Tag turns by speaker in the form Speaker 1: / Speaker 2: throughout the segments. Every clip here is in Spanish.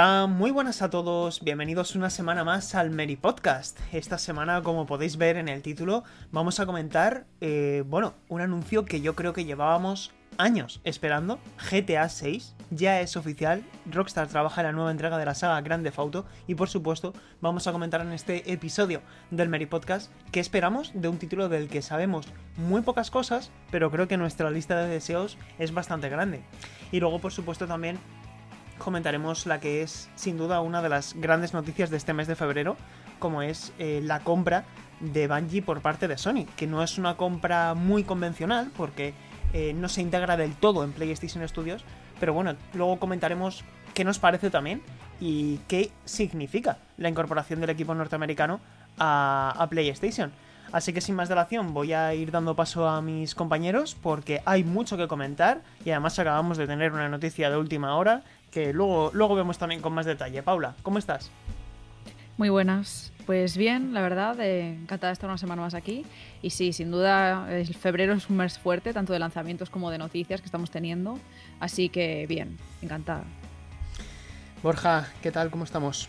Speaker 1: Muy buenas a todos, bienvenidos una semana más al Mary Podcast. Esta semana, como podéis ver en el título, vamos a comentar, eh, bueno, un anuncio que yo creo que llevábamos años esperando. GTA 6 ya es oficial, Rockstar trabaja en la nueva entrega de la saga Grande Auto y por supuesto vamos a comentar en este episodio del Mary Podcast que esperamos de un título del que sabemos muy pocas cosas, pero creo que nuestra lista de deseos es bastante grande. Y luego por supuesto también comentaremos la que es sin duda una de las grandes noticias de este mes de febrero, como es eh, la compra de Bungie por parte de Sony, que no es una compra muy convencional porque eh, no se integra del todo en PlayStation Studios, pero bueno, luego comentaremos qué nos parece también y qué significa la incorporación del equipo norteamericano a, a PlayStation. Así que sin más dilación voy a ir dando paso a mis compañeros porque hay mucho que comentar y además acabamos de tener una noticia de última hora que luego, luego vemos también con más detalle. Paula, ¿cómo estás?
Speaker 2: Muy buenas. Pues bien, la verdad, eh, encantada de estar una semana más aquí. Y sí, sin duda, el febrero es un mes fuerte, tanto de lanzamientos como de noticias que estamos teniendo. Así que bien, encantada.
Speaker 1: Borja, ¿qué tal? ¿Cómo estamos?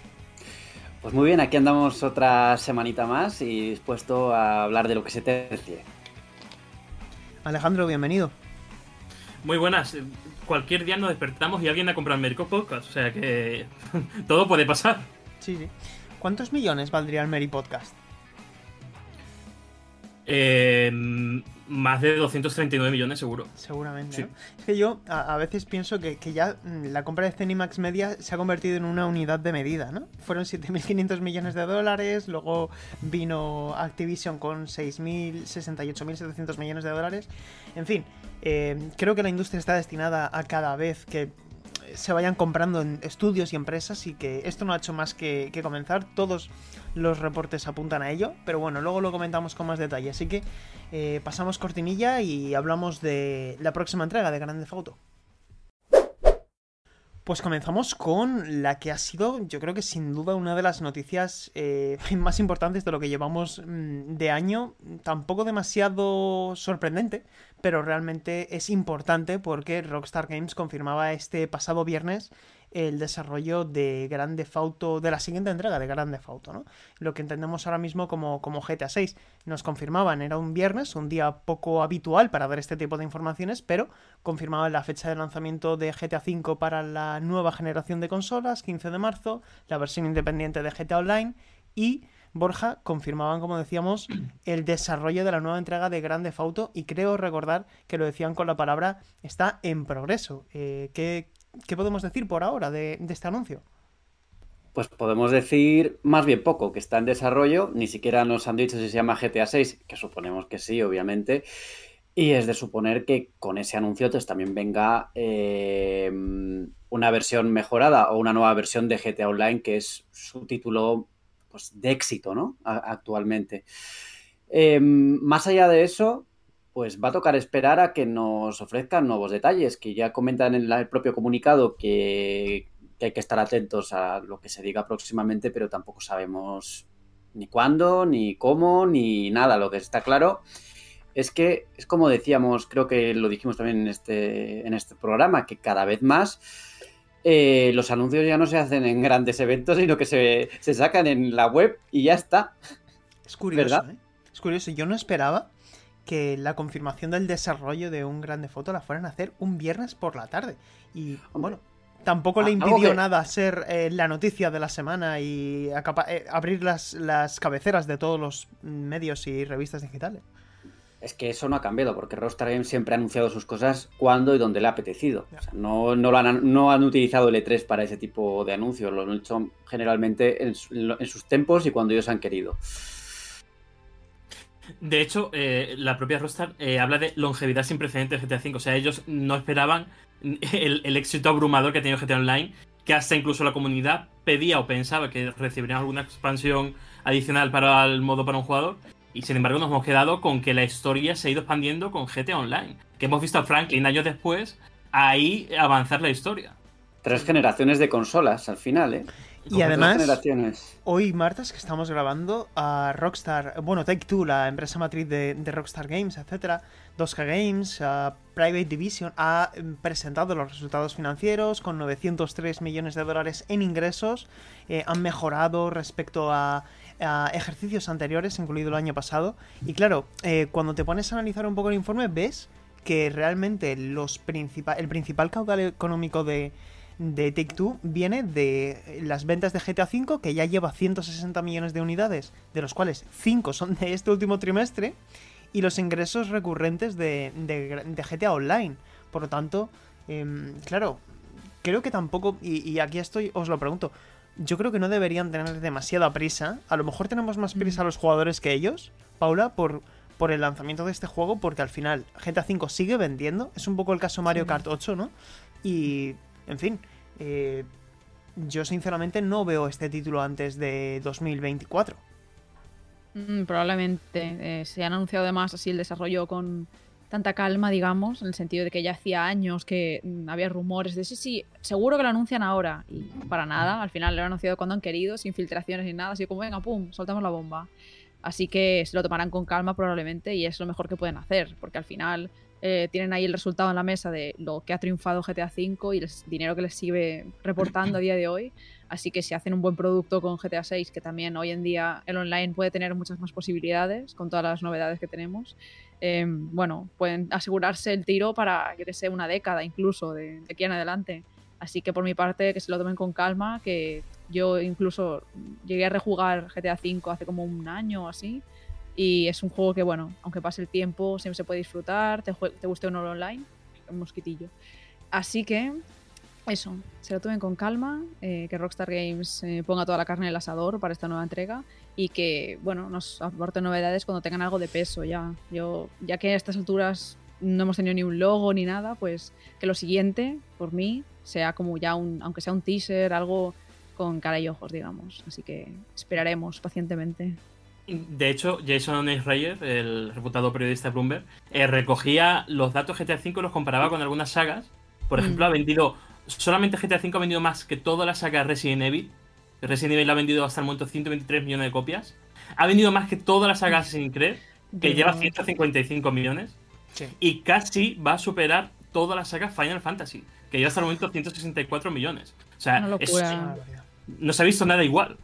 Speaker 3: Pues muy bien, aquí andamos otra semanita más y dispuesto a hablar de lo que se tercie.
Speaker 1: Alejandro, bienvenido.
Speaker 4: Muy buenas. Cualquier día nos despertamos y alguien ha comprado Merico Podcast. O sea que todo puede pasar.
Speaker 1: Sí, sí. ¿Cuántos millones valdría el Mary Podcast?
Speaker 4: Eh, más de 239 millones seguro.
Speaker 1: Seguramente.
Speaker 4: Sí.
Speaker 1: ¿no? Es que yo a, a veces pienso que, que ya mm, la compra de Cenimax Media se ha convertido en una unidad de medida, ¿no? Fueron 7.500 millones de dólares, luego vino Activision con 6.000, 68.700 millones de dólares. En fin, eh, creo que la industria está destinada a cada vez que se vayan comprando en estudios y empresas y que esto no ha hecho más que, comenzar. Todos los reportes apuntan a ello, pero bueno, luego lo comentamos con más detalle. Así que eh, pasamos cortinilla y hablamos de la próxima entrega de Grande Auto. Pues comenzamos con la que ha sido, yo creo que sin duda, una de las noticias eh, más importantes de lo que llevamos mm, de año. Tampoco demasiado sorprendente, pero realmente es importante porque Rockstar Games confirmaba este pasado viernes el desarrollo de Grande Auto, de la siguiente entrega de Grande Auto, ¿no? Lo que entendemos ahora mismo como, como GTA 6. Nos confirmaban, era un viernes, un día poco habitual para dar este tipo de informaciones, pero confirmaban la fecha de lanzamiento de GTA 5 para la nueva generación de consolas, 15 de marzo, la versión independiente de GTA Online y Borja confirmaban, como decíamos, el desarrollo de la nueva entrega de Grande Auto y creo recordar que lo decían con la palabra está en progreso. Eh, ¿qué, ¿Qué podemos decir por ahora de, de, este anuncio?
Speaker 3: Pues podemos decir más bien poco, que está en desarrollo, ni siquiera nos han dicho si se llama GTA 6, que suponemos que sí, obviamente, y es de suponer que con ese anuncio pues, también venga eh, una versión mejorada o una nueva versión de GTA Online, que es su título pues, de éxito, ¿no? Actualmente. Eh, más allá de eso, pues va a tocar esperar a que nos ofrezcan nuevos detalles, que ya comentan en el propio comunicado que, que, hay que estar atentos a lo que se diga próximamente, pero tampoco sabemos ni cuándo, ni cómo, ni nada. Lo que está claro es que es como decíamos, creo que lo dijimos también en este, en este programa, que cada vez más eh, los anuncios ya no se hacen en grandes eventos, sino que se, se sacan en la web y ya está.
Speaker 1: Es curioso, ¿verdad? ¿eh? Es curioso, yo no esperaba que la confirmación del desarrollo de un grande foto la fueran a hacer un viernes por la tarde. Y bueno, tampoco le impidió que... nada ser eh, la noticia de la semana y eh, abrir las, las cabeceras de todos los medios y revistas digitales.
Speaker 3: Es que eso no ha cambiado, porque Rockstar Games siempre ha anunciado sus cosas cuando y donde le ha apetecido. O sea, no, no, lo han, no, han, utilizado el E3 para ese tipo de anuncios, lo han hecho generalmente en, en sus tempos y cuando ellos han querido.
Speaker 4: De hecho, eh, la propia Rockstar eh, habla de longevidad sin precedentes de GTA V. O sea, ellos no esperaban el, el éxito abrumador que ha tenido GTA Online, que hasta incluso la comunidad pedía o pensaba que recibirían alguna expansión adicional para el modo para un jugador. Y sin embargo nos hemos quedado con que la historia se ha ido expandiendo con GTA Online. Que hemos visto a Franklin años después ahí avanzar la historia.
Speaker 3: Tres generaciones de consolas al final, ¿eh?
Speaker 1: Y además, hoy martes que estamos grabando a Rockstar, bueno, Take Two, la empresa matriz de, Rockstar Games, etcétera, 2K Games, Private Division, ha presentado los resultados financieros con 903 millones de dólares en ingresos. Eh, han mejorado respecto a, ejercicios anteriores, incluido el año pasado. Y claro, eh, cuando te pones a analizar un poco el informe, ves que realmente los el principal caudal económico de de Take-Two viene de las ventas de GTA V, que ya lleva 160 millones de unidades, de los cuales 5 son de este último trimestre, y los ingresos recurrentes de, GTA Online. Por lo tanto, em, claro, creo que tampoco, y, aquí estoy, os lo pregunto, yo creo que no deberían tener demasiada prisa. A lo mejor tenemos más prisa mm. los jugadores que ellos, Paula, por, por el lanzamiento de este juego, porque al final GTA V sigue vendiendo. Es un poco el caso Mario Kart 8, ¿no? Y, en fin, eh, yo sinceramente no veo este título antes de 2024.
Speaker 2: Mm, probablemente. Eh, se han anunciado además así el desarrollo con tanta calma, digamos, en el sentido de que ya hacía años que mm, había rumores de sí, sí, seguro que lo anuncian ahora. Y para nada, al final lo han anunciado cuando han querido, sin filtraciones ni nada, así como, venga, pum, soltamos la bomba. Así que se lo tomarán con calma probablemente y es lo mejor que pueden hacer, porque al final eh, tienen ahí el resultado en la mesa de lo que ha triunfado GTA V y el dinero que les sigue reportando a día de hoy. Así que si hacen un buen producto con GTA VI, que también hoy en día el online puede tener muchas más posibilidades con todas las novedades que tenemos, eh, bueno, pueden asegurarse el tiro para, que sea una década incluso de, de aquí en adelante. Así que por mi parte, que se lo tomen con calma, que yo incluso llegué a rejugar GTA V hace como un año o así y es un juego que, bueno, aunque pase el tiempo, siempre se puede disfrutar, te, te guste o no online, un mosquitillo. Así que, eso, se lo tomen con calma, eh, que Rockstar Games eh, ponga toda la carne en el asador para esta nueva entrega y que, bueno, nos aporte novedades cuando tengan algo de peso ya. Yo, ya que a estas alturas no hemos tenido ni un logo ni nada, pues que lo siguiente, por mí, sea como ya un, aunque sea un teaser, algo con cara y ojos, digamos. Así que esperaremos pacientemente.
Speaker 4: De hecho, Jason Schreier, el reputado periodista de Bloomberg, eh, recogía los datos GTA V y los comparaba con algunas sagas. Por mm. ejemplo, ha vendido. Solamente GTA V ha vendido más que toda la saga Resident Evil. Resident Evil ha vendido hasta el momento 123 millones de copias. Ha vendido más que toda la saga Assassin's Creed, que lleva 155 millones. Y casi va a superar toda la saga Final Fantasy, que lleva hasta el momento 164 millones. O sea, no se ha visto nada igual.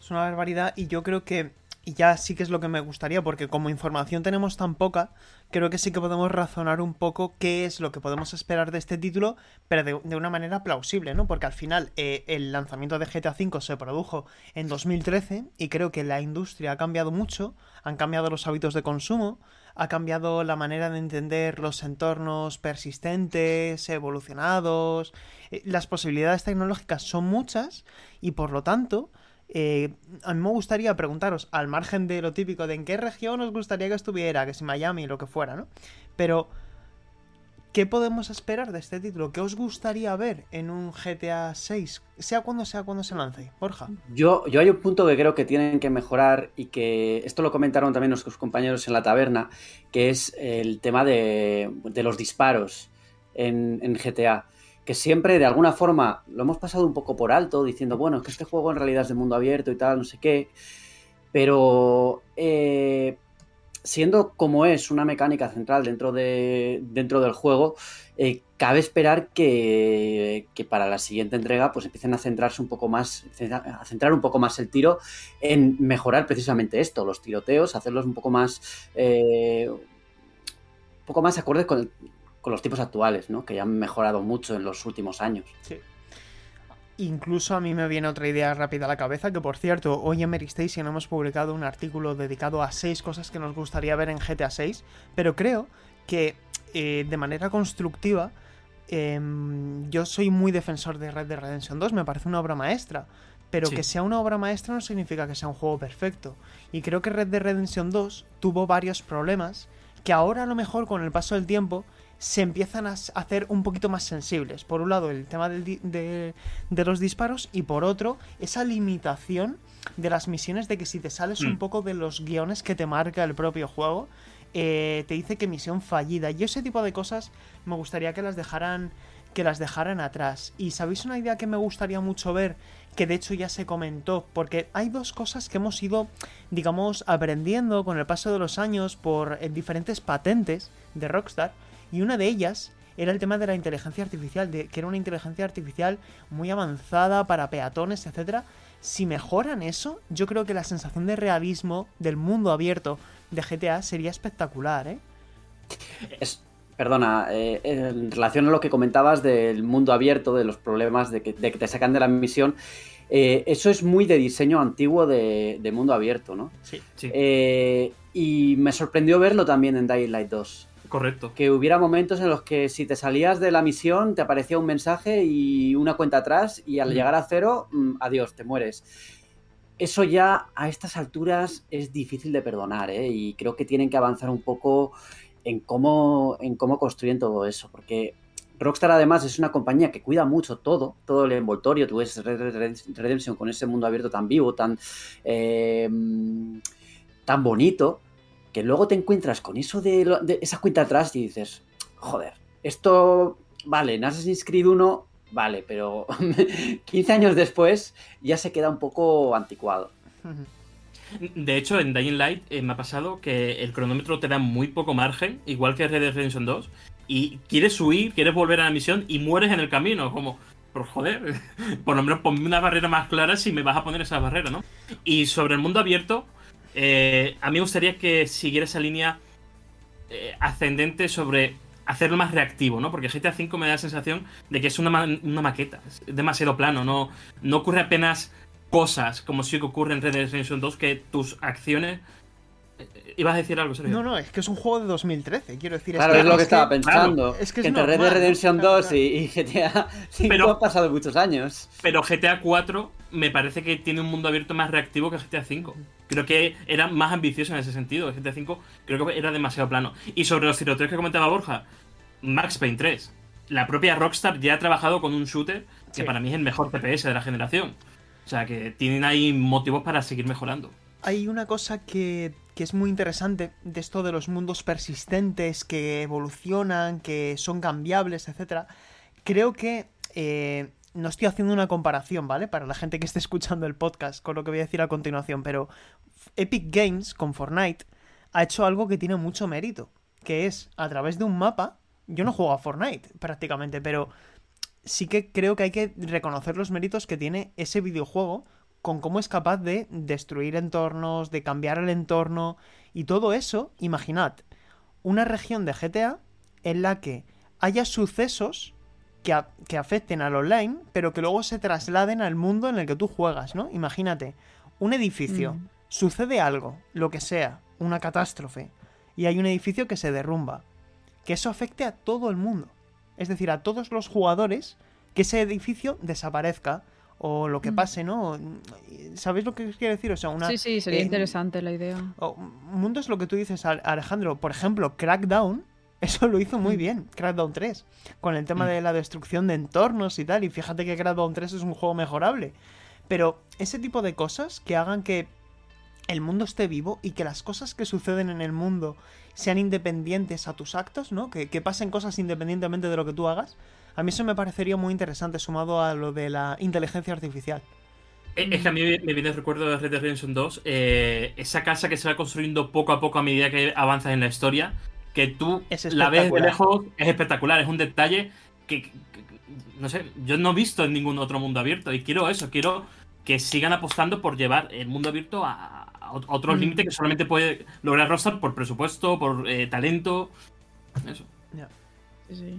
Speaker 1: Es una barbaridad y yo creo que y ya sí que es lo que me gustaría, porque como información tenemos tan poca, creo que sí que podemos razonar un poco qué es lo que podemos esperar de este título, pero de, una manera plausible, ¿no? Porque al final eh, el lanzamiento de GTA V se produjo en 2013 y creo que la industria ha cambiado mucho, han cambiado los hábitos de consumo, ha cambiado la manera de entender los entornos persistentes, evolucionados, eh, las posibilidades tecnológicas son muchas y por lo tanto eh, a mí me gustaría preguntaros, al margen de lo típico de en qué región os gustaría que estuviera, que si Miami, lo que fuera, ¿no? Pero, ¿qué podemos esperar de este título? ¿Qué os gustaría ver en un GTA 6? Sea cuando sea cuando se lance, Borja.
Speaker 3: Yo, yo hay un punto que creo que tienen que mejorar y que esto lo comentaron también nuestros compañeros en la taberna, que es el tema de, los disparos en, en GTA que siempre de alguna forma lo hemos pasado un poco por alto, diciendo, bueno, es que este juego en realidad es de mundo abierto y tal, no sé qué, pero eh, siendo como es una mecánica central dentro, de, dentro del juego, eh, cabe esperar que, para la siguiente entrega pues empiecen a centrarse un poco más, a centrar un poco más el tiro en mejorar precisamente esto, los tiroteos, hacerlos un poco más... Eh, un poco más acordes con el, con los tipos actuales, ¿no? Que ya han mejorado mucho en los últimos años. Sí.
Speaker 1: Incluso a mí me viene otra idea rápida a la cabeza, que por cierto, hoy en Mary Station hemos publicado un artículo dedicado a seis cosas que nos gustaría ver en GTA 6, pero creo que eh, de manera constructiva em, yo soy muy defensor de Red Dead Redemption 2, me parece una obra maestra, pero
Speaker 4: Sí.
Speaker 1: que sea una obra maestra no significa que sea un juego perfecto. Y creo que Red Dead Redemption 2 tuvo varios problemas que ahora a lo mejor con el paso del tiempo se empiezan a hacer un poquito más sensibles. Por un lado, el tema del di- de, de los disparos y por otro, esa limitación de las misiones de que si te sales un
Speaker 4: Mm.
Speaker 1: poco de los guiones que te marca el propio juego, eh, te dice que misión fallida. Y ese tipo de cosas me gustaría que las dejaran que las dejaran atrás. Y sabéis una idea que me gustaría mucho ver, que de hecho ya se comentó, porque hay dos cosas que hemos ido, digamos, aprendiendo con el paso de los años por eh, diferentes patentes de Rockstar, y una de ellas era el tema de la inteligencia artificial, de que era una inteligencia artificial muy avanzada para peatones, etcétera. Si mejoran eso, yo creo que la sensación de realismo del mundo abierto de GTA sería espectacular, ¿eh?
Speaker 3: Es, perdona, eh, en relación a lo que comentabas del mundo abierto, de los problemas de que, de que te sacan de la misión, eh, eso es muy de diseño antiguo de, de mundo abierto, ¿no?
Speaker 1: Sí.
Speaker 4: Sí,
Speaker 3: Eh, y me sorprendió verlo también en Dying Light 2.
Speaker 4: Correcto.
Speaker 3: Que hubiera momentos en los que si te salías de la misión te aparecía un mensaje y una cuenta atrás y al
Speaker 4: Mm.
Speaker 3: llegar a cero, mm, adiós, te mueres. Eso ya a estas alturas es difícil de perdonar, ¿eh? Y creo que tienen que avanzar un poco en cómo, en cómo construyen todo eso, porque Rockstar además es una compañía que cuida mucho todo, todo el envoltorio, tú ves Red Dead Redemption con ese mundo abierto tan vivo, tan, eh, tan bonito, que luego te encuentras con eso de, esa cuenta atrás y dices, joder, esto, vale, en Assassin's Creed 1, vale, pero 15 años después ya se queda un poco anticuado.
Speaker 4: De hecho, en Dying Light eh, me ha pasado que el cronómetro te da muy poco margen, igual que Red Dead Redemption 2, y quieres huir, quieres volver a la misión y mueres en el camino, como, por joder, por lo menos ponme una barrera más clara si me vas a poner esa barrera, ¿no? Y sobre el mundo abierto, eh, a mí me gustaría que siguiera esa línea eh, ascendente sobre hacerlo más reactivo, ¿no? Porque GTA V me da la sensación de que es una, ma- una maqueta, es demasiado plano, no, no ocurre apenas cosas como sí que ocurre en Red Dead Redemption 2 que tus acciones... eh, ¿Ibas a decir algo, Sergio?
Speaker 1: No, no, es que es un juego de 2013, quiero decir.
Speaker 3: Claro, es lo que estaba
Speaker 1: pensando. es que es
Speaker 3: entre Red Dead. Redemption
Speaker 1: Claro,
Speaker 3: 2
Speaker 1: claro.
Speaker 3: y, y GTA 5
Speaker 4: Pero-
Speaker 3: han pasado muchos años.
Speaker 4: Pero GTA 4 me parece que tiene un mundo abierto más reactivo que GTA 5. Creo que era más ambicioso en ese sentido. GTA 5 creo que era demasiado plano. Y sobre los tiroteos que comentaba Borja, Max Payne 3. La propia Rockstar ya ha trabajado con un shooter que
Speaker 1: Sí.
Speaker 4: para mí es el mejor TPS de la generación. O sea que tienen ahí motivos para seguir mejorando.
Speaker 1: Hay una cosa que, que es muy interesante de esto de los mundos persistentes que evolucionan, que son cambiables, etcétera. Creo que eh, no estoy haciendo una comparación, ¿vale? Para la gente que esté escuchando el podcast con lo que voy a decir a continuación, pero Epic Games con Fortnite ha hecho algo que tiene mucho mérito, que es a través de un mapa. Yo no juego a Fortnite prácticamente, pero sí que creo que hay que reconocer los méritos que tiene ese videojuego con cómo es capaz de destruir entornos, de cambiar el entorno y todo eso, imaginad, una región de GTA en la que haya sucesos que, a- que afecten al online, pero que luego se trasladen al mundo en el que tú juegas, ¿no? Imagínate, un edificio,
Speaker 2: Mm.
Speaker 1: sucede algo, lo que sea, una catástrofe, y hay un edificio que se derrumba, que eso afecte a todo el mundo, es decir, a todos los jugadores, que ese edificio desaparezca, o lo que
Speaker 2: Mm.
Speaker 1: pase, ¿no? ¿Sabéis lo que quiero decir? O sea, una...
Speaker 2: Sí, sí, sería
Speaker 1: eh,
Speaker 2: interesante la idea.
Speaker 1: un mundo es lo que tú dices, Al- Alejandro. Por ejemplo, Crackdown, eso lo hizo muy
Speaker 2: Mm.
Speaker 1: bien, Crackdown 3, con el tema
Speaker 4: Mm.
Speaker 1: de la destrucción de entornos y tal. Y fíjate que Crackdown 3 es un juego mejorable. Pero ese tipo de cosas que hagan que el mundo esté vivo y que las cosas que suceden en el mundo sean independientes a tus actos, ¿no? Que, que pasen cosas independientemente de lo que tú hagas. A mí eso me parecería muy interesante sumado a lo de la inteligencia artificial.
Speaker 4: Eh, Es que a mí me viene el recuerdo de Red Dead Redemption 2, eh, esa casa que se va construyendo poco a poco a medida que avanzas en la historia, que tú
Speaker 1: Es
Speaker 4: la ves de lejos, es espectacular, es un detalle que, que- que- no sé, yo no he visto en ningún otro mundo abierto y quiero eso, quiero que sigan apostando por llevar el mundo abierto a, a ot- otros
Speaker 1: Mm.
Speaker 4: límites que solamente puede lograr Rockstar por presupuesto, por eh, talento, eso.
Speaker 2: Sí, sí.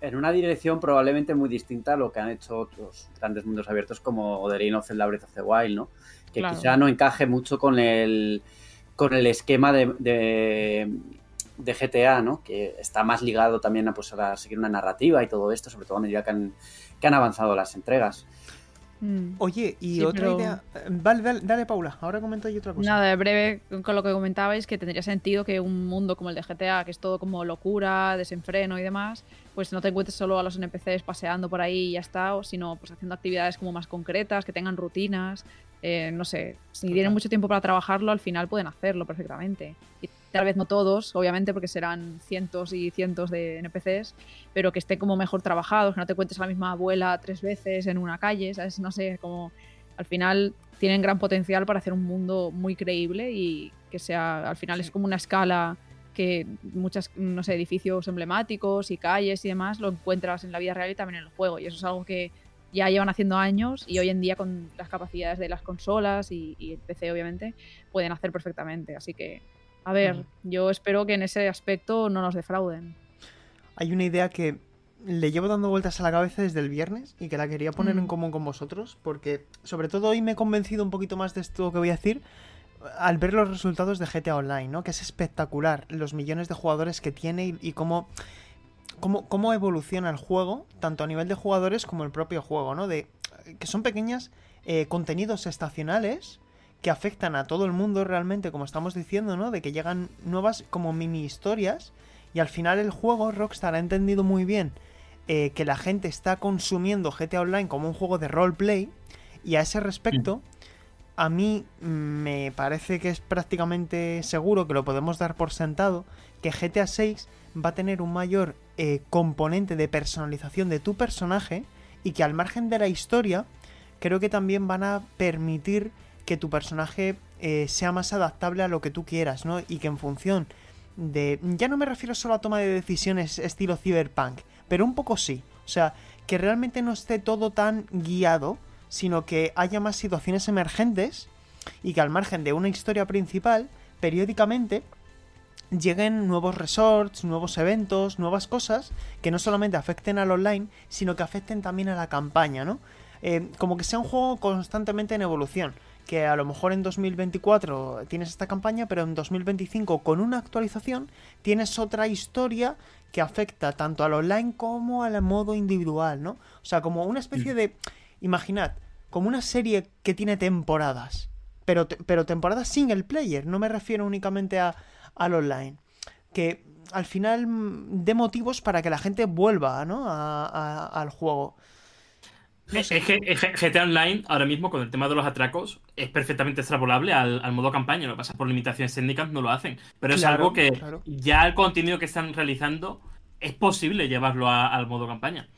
Speaker 3: En una dirección probablemente muy distinta a lo que han hecho otros grandes mundos abiertos como The Legend of Zelda Breath of the Wild, ¿no? Que
Speaker 2: Claro.
Speaker 3: quizá no encaje mucho con el, con el esquema de, de, de GTA, ¿no? Que está más ligado también a, pues, a seguir una narrativa y todo esto, sobre todo a medida que han, que han avanzado las entregas.
Speaker 2: Mm.
Speaker 1: Oye, y
Speaker 2: Sí,
Speaker 1: otra
Speaker 2: pero-
Speaker 1: idea. Vale, dale, dale, Paula. Ahora comento yo otra cosa.
Speaker 2: Nada, de breve con lo que comentabais, que tendría sentido que un mundo como el de GTA, que es todo como locura, desenfreno y demás, pues no te encuentres solo a los NPCs paseando por ahí y ya está, sino pues haciendo actividades como más concretas, que tengan rutinas. eh, no sé, si
Speaker 1: Total.
Speaker 2: tienen mucho tiempo para trabajarlo, al final pueden hacerlo perfectamente. Y tal vez no todos, obviamente, porque serán cientos y cientos de NPCs, pero que estén como mejor trabajados, que no te cuentes a la misma abuela tres veces en una calle, ¿sabes? No sé, como al final tienen gran potencial para hacer un mundo muy creíble y que sea, al final es como una escala que muchos, no sé, edificios emblemáticos y calles y demás lo encuentras en la vida real y también en el juego. Y eso es algo que ya llevan haciendo años y hoy en día con las capacidades de las consolas y, y el PC obviamente pueden hacer perfectamente. Así que, a ver, yo espero que en ese aspecto no nos defrauden.
Speaker 1: Hay una idea que le llevo dando vueltas a la cabeza desde el viernes y que la quería poner
Speaker 2: Mm.
Speaker 1: en común con vosotros, porque sobre todo hoy me he convencido un poquito más de esto que voy a decir al ver los resultados de GTA Online, ¿no? Que es espectacular los millones de jugadores que tiene y, y cómo, cómo, cómo evoluciona el juego, tanto a nivel de jugadores como el propio juego, ¿no? De, que son pequeñas eh, contenidos estacionales que afectan a todo el mundo realmente, como estamos diciendo, ¿no? De que llegan nuevas como mini historias y al final el juego Rockstar ha entendido muy bien eh, que la gente está consumiendo GTA Online como un juego de roleplay y a ese respecto a mí me parece que es prácticamente seguro que lo podemos dar por sentado que GTA 6 va a tener un mayor eh, componente de personalización de tu personaje y que al margen de la historia creo que también van a permitir que tu personaje eh, sea más adaptable a lo que tú quieras, ¿no? Y que en función de... Ya no me refiero solo a toma de decisiones estilo cyberpunk, pero un poco sí. O sea, que realmente no esté todo tan guiado, sino que haya más situaciones emergentes y que al margen de una historia principal, periódicamente lleguen nuevos resorts, nuevos eventos, nuevas cosas que no solamente afecten al online, sino que afecten también a la campaña, ¿no? Eh, como que sea un juego constantemente en evolución. Que a lo mejor en 2024 tienes esta campaña, pero en 2025 con una actualización tienes otra historia que afecta tanto al online como al modo individual, ¿no? O sea, como una especie de... Imaginad, como una serie que tiene temporadas, pero, pero temporadas single player, no me refiero únicamente a, al online. Que al final mm, dé motivos para que la gente vuelva, ¿no? A- a- al juego.
Speaker 4: Es que GTA Online, ahora mismo, con el tema de los atracos, es perfectamente extrapolable al, al modo campaña. Lo que pasa por limitaciones técnicas no lo hacen. Pero es
Speaker 1: Claro,
Speaker 4: algo que
Speaker 1: claro.
Speaker 4: ya el contenido que están realizando es posible llevarlo a- al modo campaña.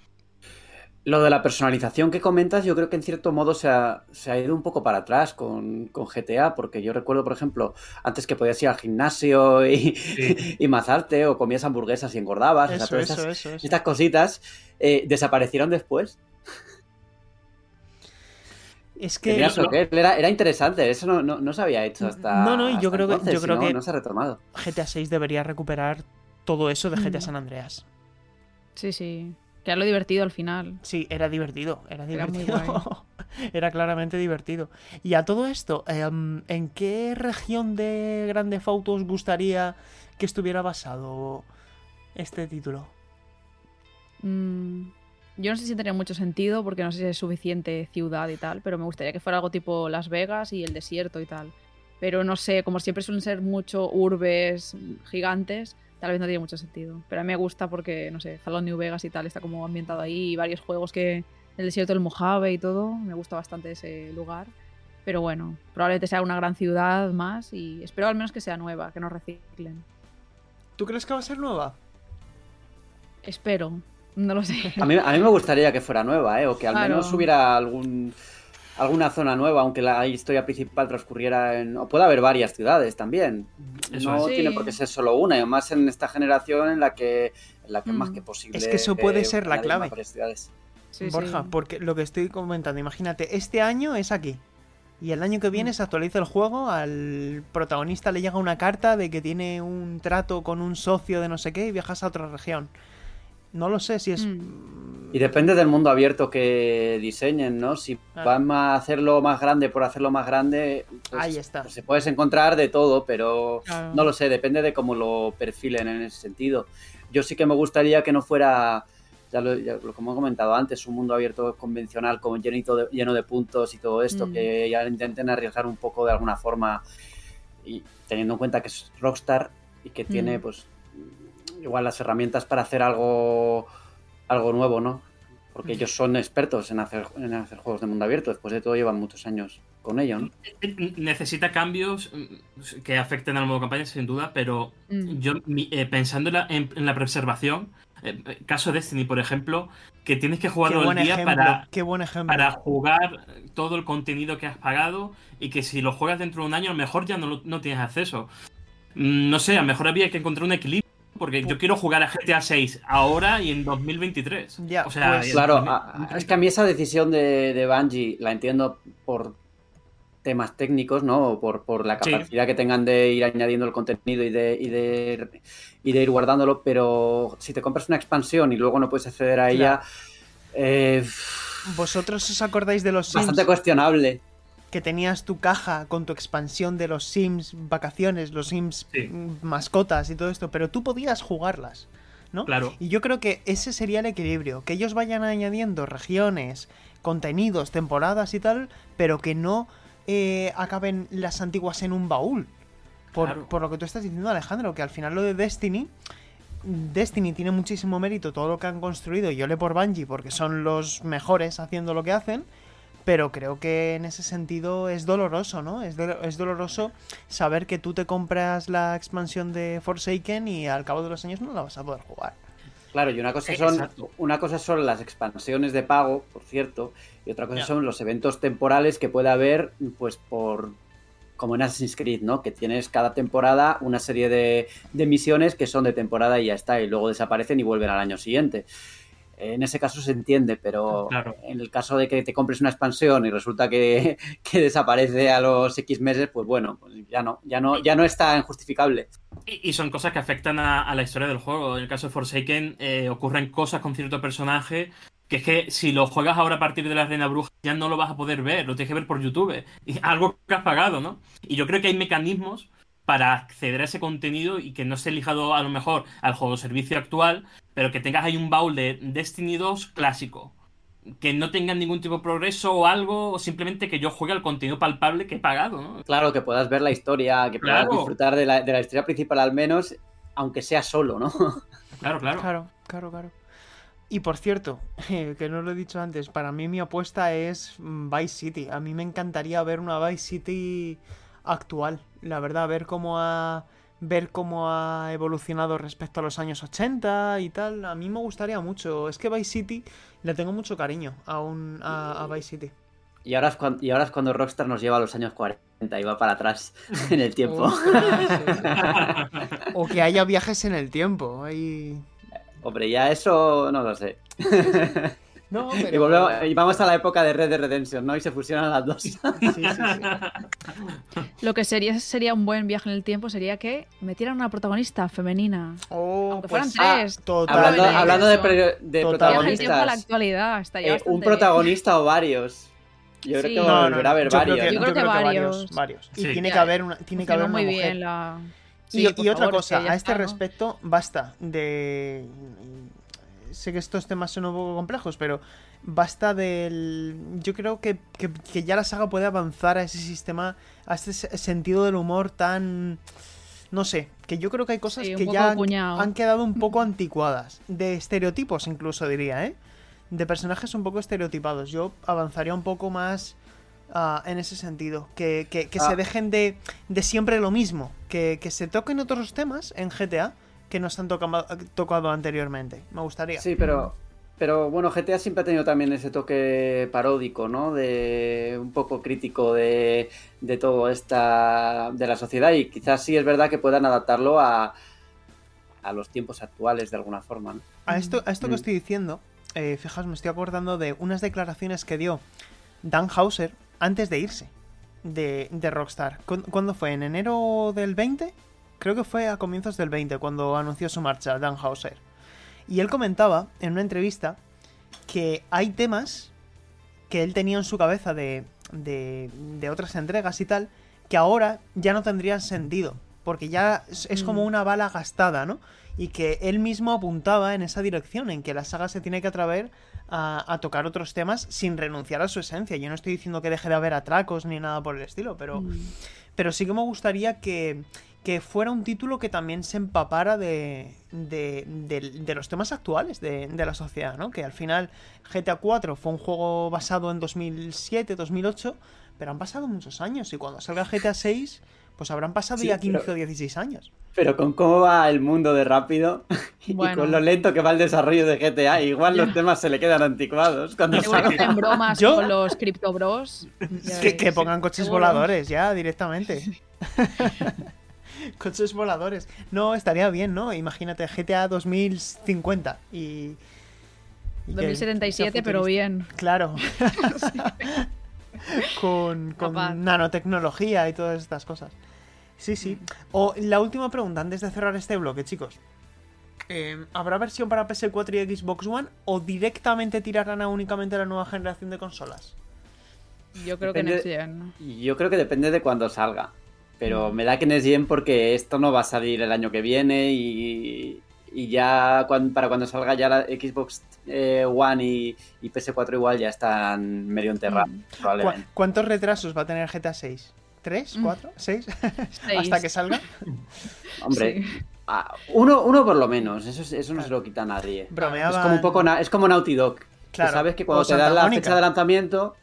Speaker 3: Lo de la personalización que comentas, yo creo que en cierto modo se ha, se ha ido un poco para atrás con, con GTA, porque yo recuerdo, por ejemplo, antes que podías ir al gimnasio y, y mazarte, o comías hamburguesas y engordabas, o sea,
Speaker 1: Eso,
Speaker 3: todas
Speaker 1: eso,
Speaker 3: estas,
Speaker 1: eso, eso.
Speaker 3: estas cositas eh, desaparecieron después.
Speaker 1: Es que...
Speaker 3: Que era, era interesante, eso no, no, no se había hecho hasta.
Speaker 1: No, no, y yo creo que- yo creo
Speaker 3: no-
Speaker 1: que-
Speaker 3: no se ha retomado.
Speaker 1: GTA 6 debería recuperar todo eso de GTA
Speaker 2: Mm.
Speaker 1: San Andreas.
Speaker 2: Sí, sí. Que era lo divertido al final.
Speaker 1: Sí, era divertido, era
Speaker 2: Era muy
Speaker 1: divertido. Era, claramente divertido. Y a todo esto, em, ¿en qué región de Grande Auto os gustaría que estuviera basado este título?
Speaker 2: Mm, yo no sé si tendría mucho sentido porque no sé si es suficiente ciudad y tal, pero me gustaría que fuera algo tipo Las Vegas y el desierto y tal. Pero no sé, como siempre suelen ser mucho urbes gigantes, tal vez no tiene mucho sentido. Pero a mí me gusta porque, no sé, Salón New Vegas y tal está como ambientado ahí y varios juegos que el desierto del Mojave y todo, me gusta bastante ese lugar. Pero bueno, probablemente sea una gran ciudad más y espero al menos que sea nueva, que no reciclen.
Speaker 1: ¿Tú crees que va a ser nueva?
Speaker 2: Espero, no lo sé.
Speaker 3: A mí, a mí me gustaría que fuera nueva, ¿eh? o que al
Speaker 2: Claro.
Speaker 3: menos hubiera algún alguna zona nueva, aunque la historia principal transcurriera en... O puede haber varias ciudades también.
Speaker 4: Eso
Speaker 3: no
Speaker 2: es.
Speaker 3: tiene
Speaker 2: Sí.
Speaker 3: por qué ser solo una, y más en esta generación en la que, en la que es más
Speaker 2: Mm.
Speaker 3: que posible...
Speaker 1: Es que eso puede
Speaker 3: eh,
Speaker 1: ser la clave.
Speaker 3: más varias ciudades.
Speaker 2: Sí,
Speaker 1: Borja,
Speaker 2: sí.
Speaker 1: porque lo que estoy comentando, imagínate, este año es aquí. Y el año que viene
Speaker 2: Mm.
Speaker 1: se actualiza el juego, al protagonista le llega una carta de que tiene un trato con un socio de no sé qué y viajas a otra región. No lo sé si es...
Speaker 2: Mm.
Speaker 3: Y depende del mundo abierto que diseñen, ¿no? Si
Speaker 1: Claro.
Speaker 3: van a hacerlo más grande por hacerlo más grande, pues,
Speaker 1: Ahí está.
Speaker 3: pues se puedes encontrar de todo, pero
Speaker 2: Claro.
Speaker 3: no lo sé, depende de cómo lo perfilen en ese sentido. Yo sí que me gustaría que no fuera ya lo, ya lo como he comentado antes, un mundo abierto convencional como llenito de- lleno de puntos y todo esto,
Speaker 2: Mm.
Speaker 3: que ya intenten arriesgar un poco de alguna forma y teniendo en cuenta que es Rockstar y que tiene
Speaker 2: Mm.
Speaker 3: pues igual las herramientas para hacer algo algo nuevo, ¿no? Porque ellos son expertos en hacer, en hacer juegos de mundo abierto, después de todo llevan muchos años con ello, ¿no?
Speaker 4: Necesita cambios mm, que afecten al modo campaña, sin duda, pero
Speaker 2: Mm.
Speaker 4: yo mi- eh, pensando en la, en- en la preservación, eh, eh, caso Destiny, por ejemplo, que tienes que jugarlo el día
Speaker 1: ejemplo,
Speaker 4: para,
Speaker 1: qué buen ejemplo.
Speaker 4: para jugar todo el contenido que has pagado y que si lo juegas dentro de un año a lo mejor ya no, lo- no tienes acceso. Mm, No sé, a lo mejor había que encontrar un equilibrio. Porque yo quiero jugar a GTA 6 ahora y en 2023.
Speaker 1: Ya,
Speaker 4: o sea,
Speaker 1: pues-
Speaker 3: Claro,
Speaker 4: 2030.
Speaker 3: a- es que a mí esa decisión de, de Bungie la entiendo por temas técnicos, ¿no? O Por, por la
Speaker 4: Sí.
Speaker 3: capacidad que tengan de ir añadiendo el contenido y de, y, de, y de ir guardándolo, pero si te compras una expansión y luego no puedes acceder a ella, eh,
Speaker 1: ¿Vosotros os acordáis de los Sims
Speaker 3: bastante cuestionable.
Speaker 1: Que tenías tu caja con tu expansión de los Sims vacaciones, los Sims
Speaker 4: Sí.
Speaker 1: mascotas y todo esto, pero tú podías jugarlas, ¿no?
Speaker 4: Claro.
Speaker 1: Y yo creo que ese sería el equilibrio, que ellos vayan añadiendo regiones, contenidos, temporadas y tal, pero que no eh, acaben las antiguas en un baúl. Por,
Speaker 4: Claro.
Speaker 1: por lo que tú estás diciendo, Alejandro, que al final lo de Destiny, Destiny tiene muchísimo mérito todo lo que han construido, y yo le por Bungie porque son los mejores haciendo lo que hacen, pero creo que en ese sentido es doloroso, ¿no? Es, do- es doloroso saber que tú te compras la expansión de Forsaken y al cabo de los años no la vas a poder jugar.
Speaker 3: Claro, y una cosa son
Speaker 4: exacto.
Speaker 3: una cosa son las expansiones de pago, por cierto, y otra cosa son los eventos temporales que puede haber, pues por como en Assassin's Creed, ¿no? Que tienes cada temporada una serie de, de misiones que son de temporada y ya está, y luego desaparecen y vuelven al año siguiente. En ese caso se entiende, pero
Speaker 4: Claro.
Speaker 3: en el caso de que te compres una expansión y resulta que, que desaparece a los X meses, pues bueno, pues ya no, ya no, ya no es tan justificable.
Speaker 4: Y, y son cosas que afectan a, a la historia del juego. En el caso de Forsaken eh, ocurren cosas con cierto personaje que es que si lo juegas ahora a partir de la Reina Bruja ya no lo vas a poder ver, lo tienes que ver por YouTube. Y algo que has pagado, ¿no? Y yo creo que hay mecanismos para acceder a ese contenido y que no esté ligado a lo mejor al juego servicio actual, pero que tengas ahí un baúl de Destiny 2 clásico. Que no tengan ningún tipo de progreso o algo, o simplemente que yo juegue al contenido palpable que he pagado, ¿no?
Speaker 3: Claro, que puedas ver la historia, que puedas
Speaker 4: Claro.
Speaker 3: disfrutar de la, de la historia principal al menos, aunque sea solo, ¿no?
Speaker 4: Claro, claro.
Speaker 1: Claro, claro, claro. Y por cierto, que no lo he dicho antes, para mí mi apuesta es mm, Vice City. A mí me encantaría ver una Vice City actual, la verdad, ver cómo ha ver cómo ha evolucionado respecto a los años 80 y tal. A mí me gustaría mucho. Es que Vice City le tengo mucho cariño a, a Vice City.
Speaker 3: Y ahora, es cuando, y ahora es cuando Rockstar nos lleva a los años 40 y va para atrás en el tiempo.
Speaker 1: Ostras. o que haya viajes en el tiempo. ahí-
Speaker 3: Hombre, ya eso no lo sé.
Speaker 1: No,
Speaker 3: Y,
Speaker 1: pero...
Speaker 3: volvemos- y vamos a la época de Red Dead Redemption, ¿no? Y se fusionan las dos.
Speaker 1: Sí, sí, sí.
Speaker 2: Lo que sería, sería un buen viaje en el tiempo sería que metieran una protagonista femenina.
Speaker 1: Oh,
Speaker 2: Aunque fueran
Speaker 1: pues,
Speaker 3: ah,
Speaker 2: tres.
Speaker 1: total.
Speaker 3: hablando hablando de, de
Speaker 2: a la
Speaker 3: protagonistas,
Speaker 2: actualidad.
Speaker 3: Eh, un
Speaker 2: bien.
Speaker 3: protagonista o varios. Yo creo
Speaker 2: Sí.
Speaker 3: que
Speaker 2: No,
Speaker 3: volverá a haber varios.
Speaker 1: Creo que,
Speaker 2: Yo creo que
Speaker 1: varios.
Speaker 2: varios.
Speaker 1: Y tiene que haber una, tiene que haber una
Speaker 2: muy
Speaker 1: mujer.
Speaker 2: bien la...
Speaker 1: Y, y otra
Speaker 2: favor,
Speaker 1: cosa,
Speaker 2: que ya
Speaker 1: a este
Speaker 2: está, ¿no?
Speaker 1: respecto, basta de. Sé que estos temas son un poco complejos, pero basta del. Yo creo que, que- que ya la saga puede avanzar a ese sistema, a ese se- sentido del humor tan. No sé, que yo creo que hay cosas
Speaker 2: Sí,
Speaker 1: que ya han, quedado un poco anticuadas. De estereotipos, incluso diría, ¿eh? De personajes un poco estereotipados. Yo avanzaría un poco más ah, en ese sentido. Que, que- que
Speaker 3: Ah.
Speaker 1: se dejen de, de siempre lo mismo. Que, que se toquen otros temas en GTA que nos han tocado, tocado anteriormente. Me gustaría.
Speaker 3: Sí, pero, pero bueno, GTA siempre ha tenido también ese toque paródico, ¿no? De un poco crítico de, de todo esta, de la sociedad y quizás sí es verdad que puedan adaptarlo a, a los tiempos actuales de alguna forma, ¿no?
Speaker 1: A esto, a esto que
Speaker 3: Mm.
Speaker 1: estoy diciendo, eh, fijaos, me estoy acordando de unas declaraciones que dio Dan Hauser antes de irse de, de Rockstar. ¿Cu- ¿Cuándo fue? ¿En enero del 20? Creo que fue a comienzos del 20 cuando anunció su marcha Dan Hauser. Y él comentaba en una entrevista que hay temas que él tenía en su cabeza de, de, de otras entregas y tal, que ahora ya no tendrían sentido. porque ya es, como
Speaker 2: Mm.
Speaker 1: una bala gastada, ¿no? Y que él mismo apuntaba en esa dirección, en que la saga se tiene que atrever a, a tocar otros temas sin renunciar a su esencia. Yo no estoy diciendo que deje de haber atracos ni nada por el estilo, pero,
Speaker 2: Mm.
Speaker 1: pero sí que me gustaría que, que fuera un título que también se empapara de, de, de- de los temas actuales de, de la sociedad, ¿no? Que al final GTA 4 fue un juego basado en 2007, 2008, pero han pasado muchos años y cuando salga GTA 6, pues habrán pasado
Speaker 3: Sí,
Speaker 1: ya 15
Speaker 3: pero-
Speaker 1: o 16 años.
Speaker 3: Pero con cómo va el mundo de rápido y con lo lento que va el desarrollo de GTA, igual los temas se le quedan anticuados cuando
Speaker 2: hacen bromas
Speaker 1: Yo-
Speaker 2: con los Crypto Bros.
Speaker 1: Que, que pongan coches voladores ya directamente. coches voladores. No, estaría bien, ¿no? Imagínate GTA 2050 y... y que
Speaker 2: 2077,
Speaker 1: sea
Speaker 2: pero bien.
Speaker 1: Claro. con nanotecnología y todas estas cosas. Sí, sí.
Speaker 2: Mm.
Speaker 1: O la última pregunta, antes de cerrar este bloque, chicos. Eh, ¿Habrá versión para PS4 y Xbox One o directamente tirarán a únicamente la nueva generación de consolas?
Speaker 2: Yo creo que
Speaker 3: Depende-
Speaker 2: Next Gen.
Speaker 3: Yo creo que depende de cuándo salga. Pero me da que Next Gen porque esto no va a salir el año que viene y, y ya para cuando salga ya la Xbox eh, One y, y PS4 igual ya están medio enterrados,
Speaker 2: Mm.
Speaker 1: ¿Cu-
Speaker 3: probablemente.
Speaker 1: ¿Cuántos retrasos va a tener GTA 6? ¿Tres?
Speaker 2: Mm.
Speaker 1: ¿Cuatro? ¿Seis?
Speaker 2: Seis.
Speaker 1: Hasta que salga.
Speaker 3: Hombre,
Speaker 2: Sí.
Speaker 3: uno, uno por lo menos, eso, es- eso no se lo quita a nadie.
Speaker 1: Bromeaban.
Speaker 3: Es como un poco na- es como Naughty Dog. que sabes que
Speaker 1: o
Speaker 3: cuando te
Speaker 1: Santa
Speaker 3: dan la
Speaker 1: Mónica.
Speaker 3: fecha de lanzamiento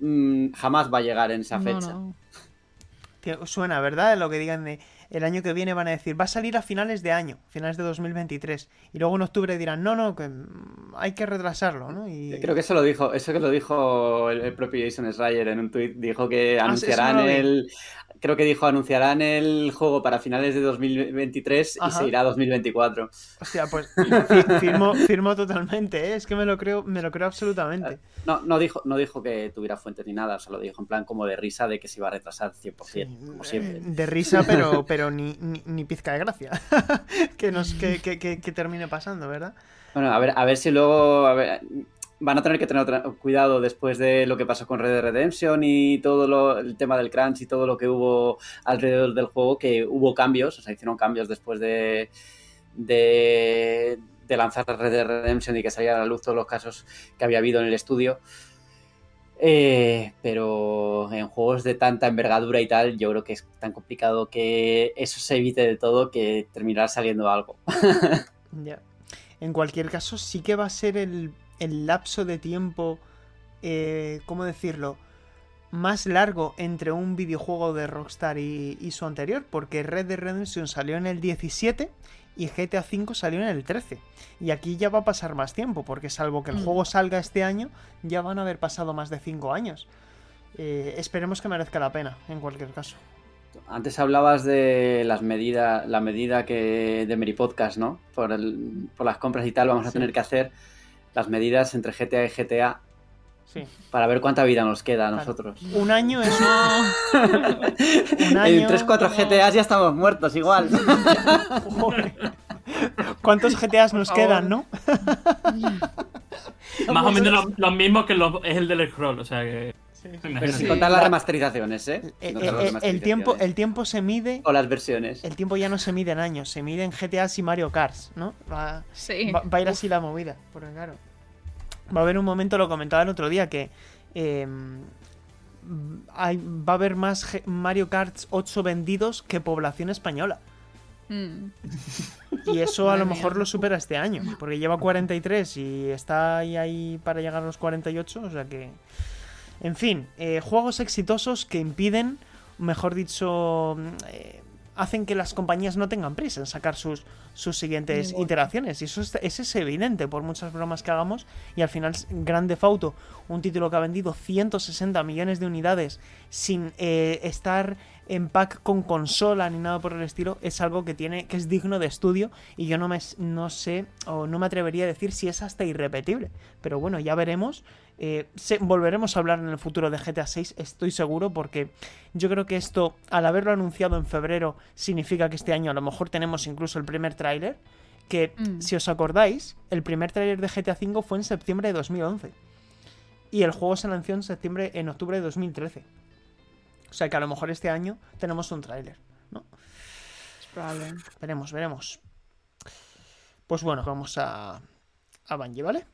Speaker 3: mm, jamás va a llegar en esa
Speaker 2: No,
Speaker 3: fecha.
Speaker 2: no.
Speaker 1: Suena, ¿verdad? Lo que digan de el año que viene van a decir, va a salir a finales de año, finales de 2023. Y luego en octubre dirán, no, no, que hay que retrasarlo, ¿no? Y...
Speaker 3: Creo que eso lo dijo, eso que lo dijo el, el propio Jason Schreier en un tuit, dijo que
Speaker 1: Ah,
Speaker 3: anunciarán
Speaker 1: no
Speaker 3: el creo que dijo anunciarán el juego para finales de 2023 y se irá a 2024.
Speaker 1: Hostia, pues fi- firmo, firmo totalmente, ¿eh? Es que me lo creo, me lo creo absolutamente.
Speaker 3: No, no dijo, no dijo que tuviera fuentes ni nada, solo dijo en plan como de risa de que se iba a retrasar 100%, como siempre.
Speaker 1: Eh, De risa, pero, pero ni, ni, ni pizca de gracia. que, nos, que, que, que- que termine pasando, ¿verdad?
Speaker 3: Bueno, a ver, a ver si luego a ver, van a tener que tener cuidado después de lo que pasó con Red Dead Redemption y todo lo, el tema del crunch y todo lo que hubo alrededor del juego, que hubo cambios, o sea, hicieron cambios después de, de, de lanzar Red Dead Redemption y que saliera a la luz todos los casos que había habido en el estudio. Eh, pero en juegos de tanta envergadura y tal, yo creo que es tan complicado que eso se evite de todo que terminará saliendo algo.
Speaker 1: Ya. En cualquier caso, sí que va a ser el, el lapso de tiempo, eh, ¿cómo decirlo? Más largo entre un videojuego de Rockstar y, y su anterior, porque Red Dead Redemption salió en el 17 y GTA V salió en el 13. Y aquí ya va a pasar más tiempo, porque salvo que el
Speaker 2: Mm.
Speaker 1: juego salga este año, ya van a haber pasado más de 5 años. Eh, esperemos que merezca la pena, en cualquier caso.
Speaker 3: Antes hablabas de las medidas, la medida que de Meripodcast, ¿no? Por, el- por las compras y tal, vamos a
Speaker 1: Sí.
Speaker 3: tener que hacer las medidas entre GTA y GTA
Speaker 1: Sí.
Speaker 3: para ver cuánta vida nos queda a nosotros.
Speaker 1: Un año es un año.
Speaker 3: En 3-4 GTAs ya estamos muertos igual.
Speaker 1: Joder. ¿Cuántos GTAs nos quedan, no?
Speaker 4: Más o menos los, los mismos que los- es el del scroll, o sea que.
Speaker 3: Pero sin contar las remasterizaciones, ¿eh?
Speaker 1: Eh, eh,
Speaker 3: contar las
Speaker 1: eh, el, tiempo,
Speaker 3: remasterizaciones.
Speaker 1: el tiempo se mide.
Speaker 3: O las versiones.
Speaker 1: El tiempo ya no se mide en años, se mide en GTAs y Mario Karts, ¿no? Va,
Speaker 2: Sí.
Speaker 1: va- va a ir así la movida, porque claro. Va a haber un momento, lo comentaba el otro día, que eh, hay- va a haber más G- Mario Karts 8 vendidos que población española.
Speaker 2: Mm.
Speaker 1: Y eso a lo mejor lo supera este año, porque lleva 43 y está ahí, ahí para llegar a los 48, o sea que... En fin, eh, juegos exitosos que impiden, mejor dicho, mm, eh, hacen que las compañías no tengan prisa en sacar sus, sus siguientes iteraciones. Y eso es, eso es evidente por muchas bromas que hagamos. Y al final, Grande Fauto, un título que ha vendido 160 millones de unidades sin eh, estar en pack con consola ni nada por el estilo, es algo que tiene que es digno de estudio y yo no me no sé o no me atrevería a decir si es hasta irrepetible. Pero bueno, ya veremos. Eh, se- volveremos a hablar en el futuro de GTA 6, estoy seguro, porque yo creo que esto, al haberlo anunciado en febrero, significa que este año a lo mejor tenemos incluso el primer tráiler. Que,
Speaker 2: Mm.
Speaker 1: si os acordáis, el primer tráiler de GTA 5 fue en septiembre de 2011. Y el juego se lanzó en septiembre, en octubre de 2013. O sea que a lo mejor este año tenemos un tráiler, ¿no?
Speaker 2: Probable.
Speaker 1: Veremos, veremos. Pues bueno, vamos a, a Bungie, ¿vale?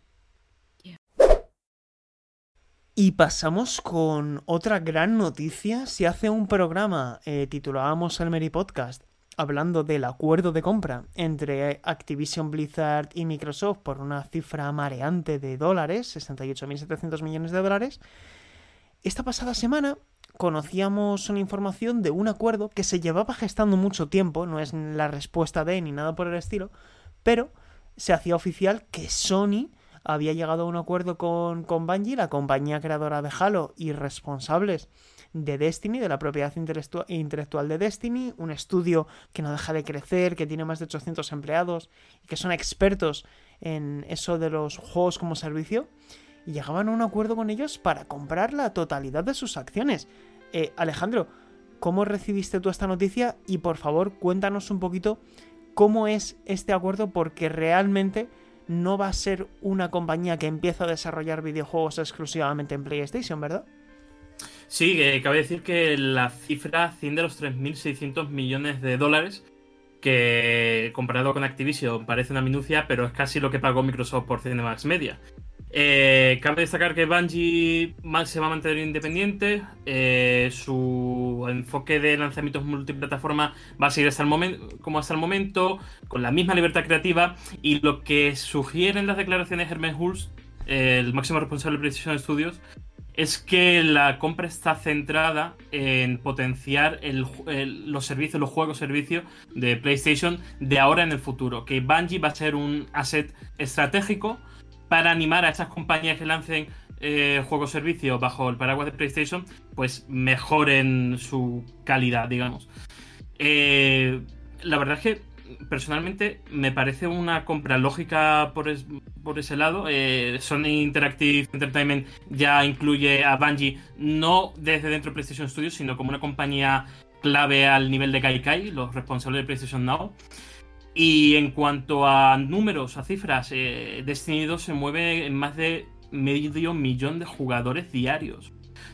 Speaker 1: Y pasamos con otra gran noticia. Se hace un programa, eh, titulábamos el Mary Podcast, hablando del acuerdo de compra entre Activision Blizzard y Microsoft por una cifra mareante de dólares, 68.700 millones de dólares. Esta pasada semana conocíamos una información de un acuerdo que se llevaba gestando mucho tiempo, no es la respuesta de ni nada por el estilo, pero se hacía oficial que Sony había llegado a un acuerdo con, con Bungie, la compañía creadora de Halo y responsables de Destiny, de la propiedad intelectual de Destiny, un estudio que no deja de crecer, que tiene más de 800 empleados y que son expertos en eso de los juegos como servicio, y llegaban a un acuerdo con ellos para comprar la totalidad de sus acciones. Eh, Alejandro, ¿cómo recibiste tú esta noticia? Y por favor, cuéntanos un poquito cómo es este acuerdo, porque realmente no va a ser una compañía que empieza a desarrollar videojuegos exclusivamente en PlayStation, ¿verdad?
Speaker 4: Sí, eh, cabe decir que la cifra asciende a los 3.600 millones de dólares, que comparado con Activision parece una minucia, pero es casi lo que pagó Microsoft por Cinemax Media. Eh, cabe destacar que Bungie se va a mantener independiente, eh, su enfoque de lanzamientos multiplataforma va a seguir hasta el momento, como hasta el momento, con la misma libertad creativa, y lo que sugieren las declaraciones Hermes Hulst, el máximo responsable de PlayStation Studios, es que la compra está centrada en potenciar los servicios, los juegos servicios de PlayStation de ahora en el futuro. Que Bungie va a ser un asset estratégico para animar a estas compañías que lancen eh, juegos servicios bajo el paraguas de PlayStation, pues mejoren su calidad, digamos. Eh, la verdad es que personalmente me parece una compra lógica por, ese lado. Eh, Sony Interactive Entertainment ya incluye a Bungie no desde dentro de PlayStation Studios, sino como una compañía clave al nivel de Kaikai, los responsables de PlayStation Now. Y en cuanto a números, a cifras, eh, Destiny 2 se mueve en más de medio millón de jugadores diarios.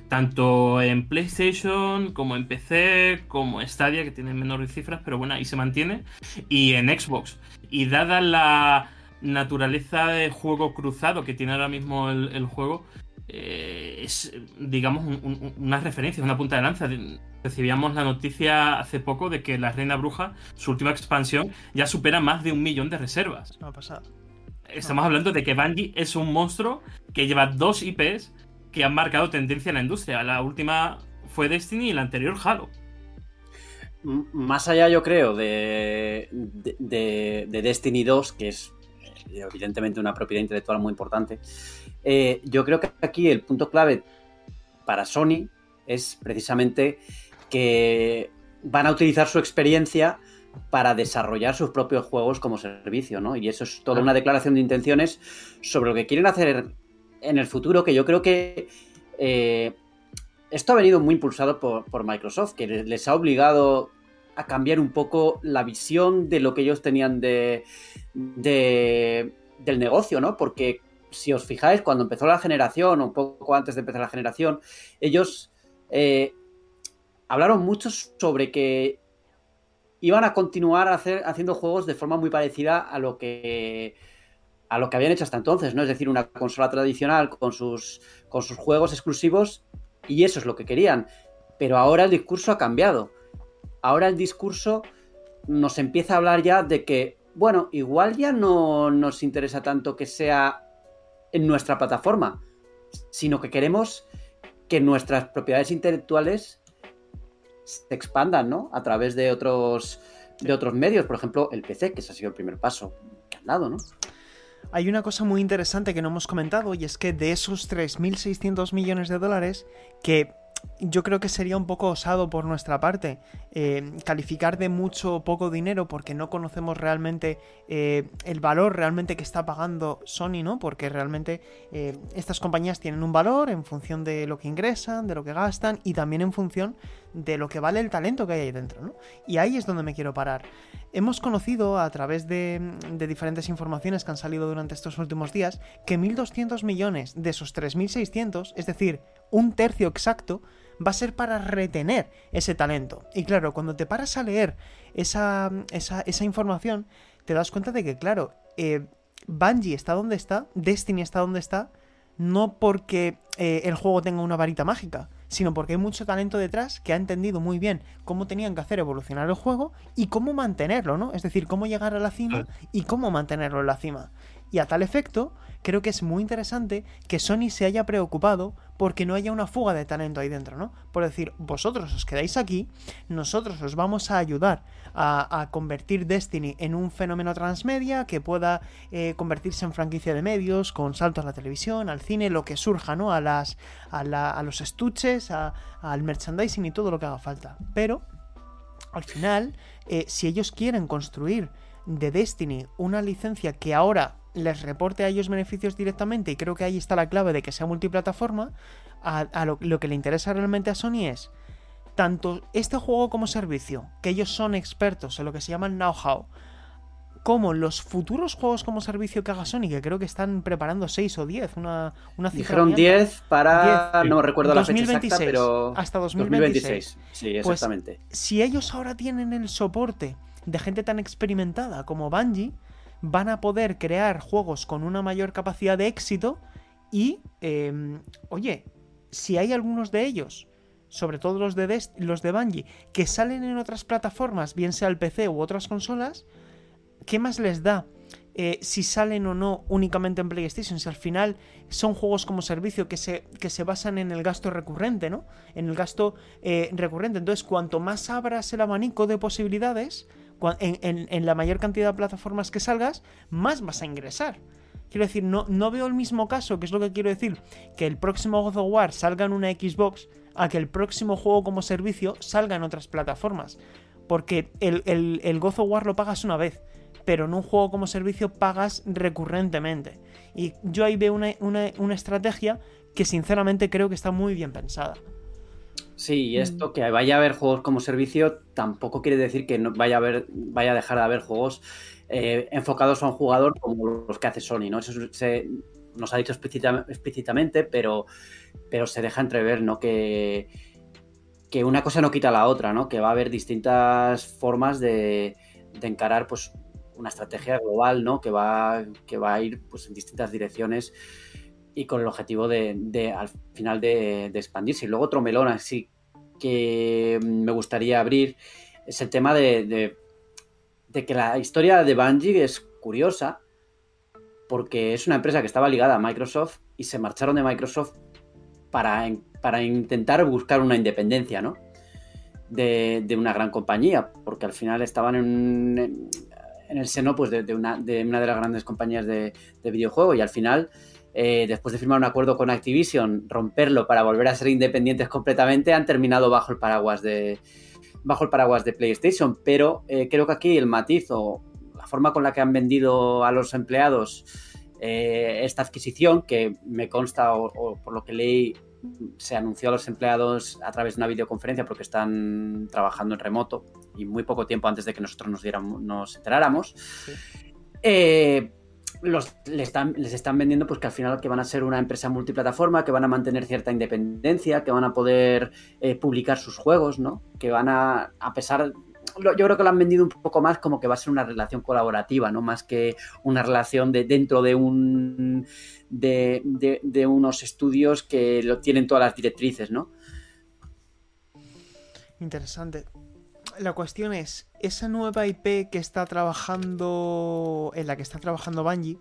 Speaker 4: Tanto en PlayStation como en PC, como Stadia, que tiene menores cifras, pero bueno, ahí se mantiene. Y en Xbox. Y dada la naturaleza de juego cruzado que tiene ahora mismo el, juego, eh, es, digamos, una referencia, una punta de lanza. Recibíamos la noticia hace poco de que la Reina Bruja, su última expansión, ya supera más de un millón de reservas.
Speaker 1: No ha pasado.
Speaker 4: Estamos hablando de que Bungie es un monstruo que lleva dos IPs que han marcado tendencia en la industria. La última fue Destiny y la anterior Halo.
Speaker 3: Más allá, yo creo, de, de, Destiny 2, que es eh, evidentemente una propiedad intelectual muy importante, eh, yo creo que aquí el punto clave para Sony es precisamente que van a utilizar su experiencia para desarrollar sus propios juegos como servicio, ¿no? Y eso es toda una declaración de intenciones sobre lo que quieren hacer en el futuro, que yo creo que eh, esto ha venido muy impulsado por, Microsoft, que les ha obligado a cambiar un poco la visión de lo que ellos tenían de, del negocio, ¿no? Porque si os fijáis, cuando empezó la generación, o un poco antes de empezar la generación, ellos eh, hablaron mucho sobre que iban a continuar haciendo juegos de forma muy parecida a lo que a lo que habían hecho hasta entonces, ¿no? Es decir, una consola tradicional con sus, con sus juegos exclusivos y eso es lo que querían. Pero ahora el discurso ha cambiado. Ahora el discurso nos empieza a hablar ya de que, bueno, igual ya no nos interesa tanto que sea en nuestra plataforma, sino que queremos que nuestras propiedades intelectuales se expandan, ¿no? A través de otros, de otros medios, por ejemplo, el PC, que ese ha sido el primer paso que han dado, ¿no?
Speaker 1: Hay una cosa muy interesante que no hemos comentado y es que de esos 3.600 millones de dólares que yo creo que sería un poco osado por nuestra parte eh, calificar de mucho o poco dinero porque no conocemos realmente eh, el valor realmente que está pagando Sony, ¿no? Porque realmente eh, estas compañías tienen un valor en función de lo que ingresan, de lo que gastan y también en función de lo que vale el talento que hay ahí dentro, ¿no? Y ahí es donde me quiero parar. Hemos conocido a través de, de diferentes informaciones que han salido durante estos últimos días que 1.200 millones de esos 3.600, es decir, un tercio exacto, va a ser para retener ese talento. Y claro, cuando te paras a leer esa, esa, información, te das cuenta de que, claro, eh, Bungie está donde está, Destiny está donde está, no porque eh, el juego tenga una varita mágica, sino porque hay mucho talento detrás que ha entendido muy bien cómo tenían que hacer evolucionar el juego y cómo mantenerlo, ¿no? Es decir, cómo llegar a la cima y cómo mantenerlo en la cima. Y a tal efecto, creo que es muy interesante que Sony se haya preocupado porque no haya una fuga de talento ahí dentro, ¿no? Por decir, vosotros os quedáis aquí, nosotros os vamos a ayudar a, convertir Destiny en un fenómeno transmedia que pueda eh, convertirse en franquicia de medios, con saltos a la televisión, al cine, lo que surja, ¿no? A, las, a, los estuches, al merchandising y todo lo que haga falta. Pero, al final, eh, si ellos quieren construir de Destiny una licencia que ahora les reporte a ellos beneficios directamente, y creo que ahí está la clave de que sea multiplataforma, a, lo, que le interesa realmente a Sony es tanto este juego como servicio, que ellos son expertos en lo que se llama know-how, como los futuros juegos como servicio que haga Sony, que creo que están preparando 6 o 10, una, una
Speaker 3: cifra. Dijeron 10 para. No recuerdo la fecha exacta, pero.
Speaker 1: Hasta 2026.
Speaker 3: 2026. Sí, pues, exactamente.
Speaker 1: si ellos ahora tienen el soporte de gente tan experimentada como Bungie, van a poder crear juegos con una mayor capacidad de éxito y, em, oye, si hay algunos de ellos, sobre todo los de, los de Bungie, que salen en otras plataformas, bien sea el PC u otras consolas, ¿qué más les da? Eh, si salen o no únicamente en PlayStation, si al final son juegos como servicio que se, que se basan en el gasto recurrente, ¿no? En el gasto eh, recurrente. Entonces, cuanto más abras el abanico de posibilidades, en, la mayor cantidad de plataformas que salgas, más vas a ingresar. Quiero decir, no, no veo el mismo caso, que es lo que quiero decir, que el próximo God of War salga en una Xbox a que el próximo juego como servicio salga en otras plataformas. Porque el, el, God of War lo pagas una vez, pero en un juego como servicio pagas recurrentemente. Y yo ahí veo una estrategia que sinceramente creo que está muy bien pensada.
Speaker 3: Sí, y esto mm. que vaya a haber juegos como servicio tampoco quiere decir que no vaya a haber, vaya a dejar de haber juegos eh, enfocados a un jugador como los que hace Sony, ¿no? Eso se, nos ha dicho explícitamente, pero, pero se deja entrever, ¿no? Que, que una cosa no quita la otra, ¿no? Que va a haber distintas formas de, encarar, pues, una estrategia global, ¿no? Que va, que va a ir, pues, en distintas direcciones y con el objetivo de, al final de, expandirse. Y luego otro melón así que me gustaría abrir es el tema de, que la historia de Bungie es curiosa porque es una empresa que estaba ligada a Microsoft y se marcharon de Microsoft para, para intentar buscar una independencia, ¿no? De, una gran compañía, porque al final estaban en, en el seno pues, de, una, de una de las grandes compañías de, de videojuegos y al final eh, después de firmar un acuerdo con Activision, romperlo para volver a ser independientes completamente, han terminado bajo el paraguas de, bajo el paraguas de PlayStation. Pero eh, creo que aquí el matiz o la forma con la que han vendido a los empleados eh, esta adquisición, que me consta o, por lo que leí se anunció a los empleados a través de una videoconferencia porque están trabajando en remoto y muy poco tiempo antes de que nosotros nos, diéramos, nos enteráramos los, les, están, les están vendiendo pues que al final que van a ser una empresa multiplataforma, que van a mantener cierta independencia, que van a poder eh, publicar sus juegos, ¿no? Que van a, a pesar, yo creo que lo han vendido un poco más como que va a ser una relación colaborativa, ¿no? Más que una relación de dentro de un de, de unos estudios que lo tienen todas las directrices, ¿no?
Speaker 1: Interesante la cuestión es, esa nueva IP que está trabajando, en la que está trabajando Bungie,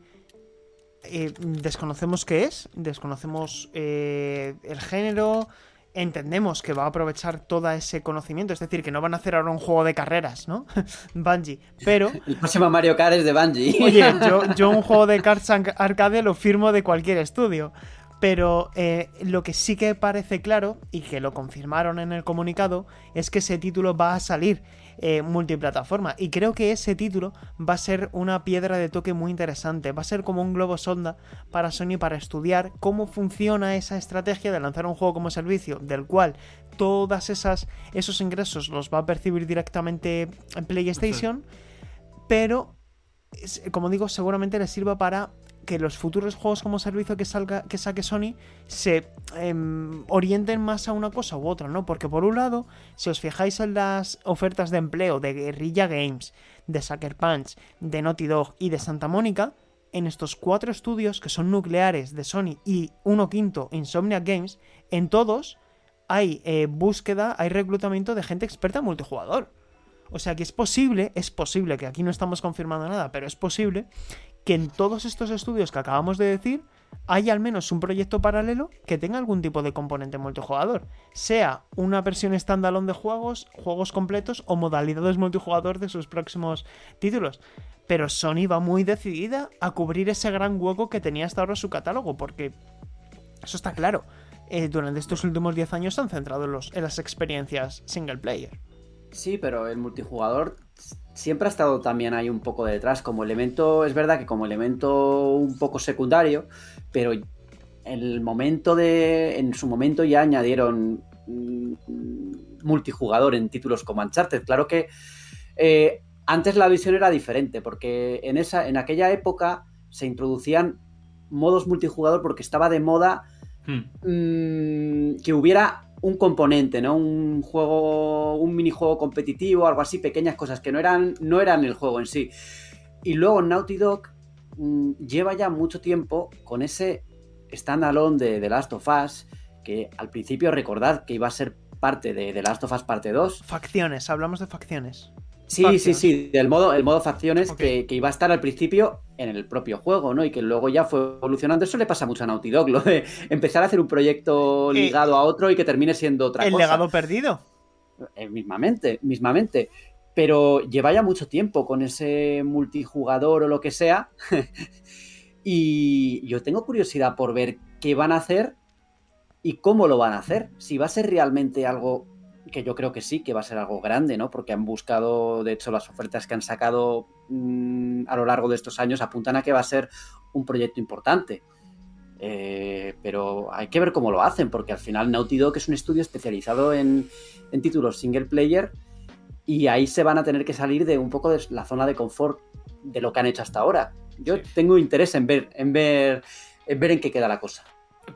Speaker 1: eh, desconocemos qué es, desconocemos eh, el género, entendemos que va a aprovechar todo ese conocimiento, es decir, que no van a hacer ahora un juego de carreras, ¿no? Bungie, pero...
Speaker 3: El próximo Mario Kart es de Bungie.
Speaker 1: Oye, yo, yo un juego de cartas arcade lo firmo de cualquier estudio. Pero eh, lo que sí que parece claro, y que lo confirmaron en el comunicado, es que ese título va a salir eh, multiplataforma. Y creo que ese título va a ser una piedra de toque muy interesante. Va a ser como un globo sonda para Sony para estudiar cómo funciona esa estrategia de lanzar un juego como servicio, del cual todas esas esos ingresos los va a percibir directamente en PlayStation. Pero, como digo, seguramente les sirva para que los futuros juegos como servicio que, salga, que saque Sony se em, orienten más a una cosa u otra, ¿no? Porque por un lado, si os fijáis en las ofertas de empleo de Guerrilla Games, de Sucker Punch, de Naughty Dog y de Santa Mónica, en estos cuatro estudios que son nucleares de Sony y uno quinto Insomniac Games, en todos hay eh, búsqueda, hay reclutamiento de gente experta en multijugador. O sea que es posible, es posible, que aquí no estamos confirmando nada, pero es posible que en todos estos estudios que acabamos de decir haya al menos un proyecto paralelo que tenga algún tipo de componente multijugador. Sea una versión standalone de juegos, juegos completos o modalidades multijugador de sus próximos títulos. Pero Sony va muy decidida a cubrir ese gran hueco que tenía hasta ahora su catálogo, porque eso está claro. Eh, durante estos últimos 10 años se han centrado en, en las experiencias single player.
Speaker 3: Sí, pero el multijugador siempre ha estado también ahí un poco detrás, como elemento, es verdad que como elemento un poco secundario, pero en el momento de, en su momento ya añadieron mm, multijugador en títulos como Uncharted. Claro que eh, antes la visión era diferente, porque en, esa, en aquella época se introducían modos multijugador porque estaba de moda hmm. mm, que hubiera un componente, ¿no? Un juego, un minijuego competitivo, algo así, pequeñas cosas que no eran, no eran el juego en sí. Y luego Naughty Dog mm, lleva ya mucho tiempo con ese standalone de The Last of Us, que al principio recordad que iba a ser parte de The Last of Us parte 2.
Speaker 1: Facciones, hablamos de facciones.
Speaker 3: Sí, sí, sí, del modo, el modo facciones que, iba a estar al principio en el propio juego, ¿no? Y que luego ya fue evolucionando. Eso le pasa mucho a Naughty Dog, lo de empezar a hacer un proyecto eh, ligado a otro y que termine siendo otra
Speaker 1: cosa.
Speaker 3: ¿El
Speaker 1: legado perdido?
Speaker 3: Eh, mismamente, mismamente. Pero lleva ya mucho tiempo con ese multijugador o lo que sea. y yo tengo curiosidad por ver qué van a hacer y cómo lo van a hacer. Si va a ser realmente algo que yo creo que sí, que va a ser algo grande, ¿no? Porque han buscado, de hecho, las ofertas que han sacado mm, a lo largo de estos años apuntan a que va a ser un proyecto importante. Eh, pero hay que ver cómo lo hacen, porque al final Naughty Dog es un estudio especializado en, títulos single player y ahí se van a tener que salir de un poco de la zona de confort de lo que han hecho hasta ahora. Yo tengo interés en ver, en ver, en ver en qué queda la cosa.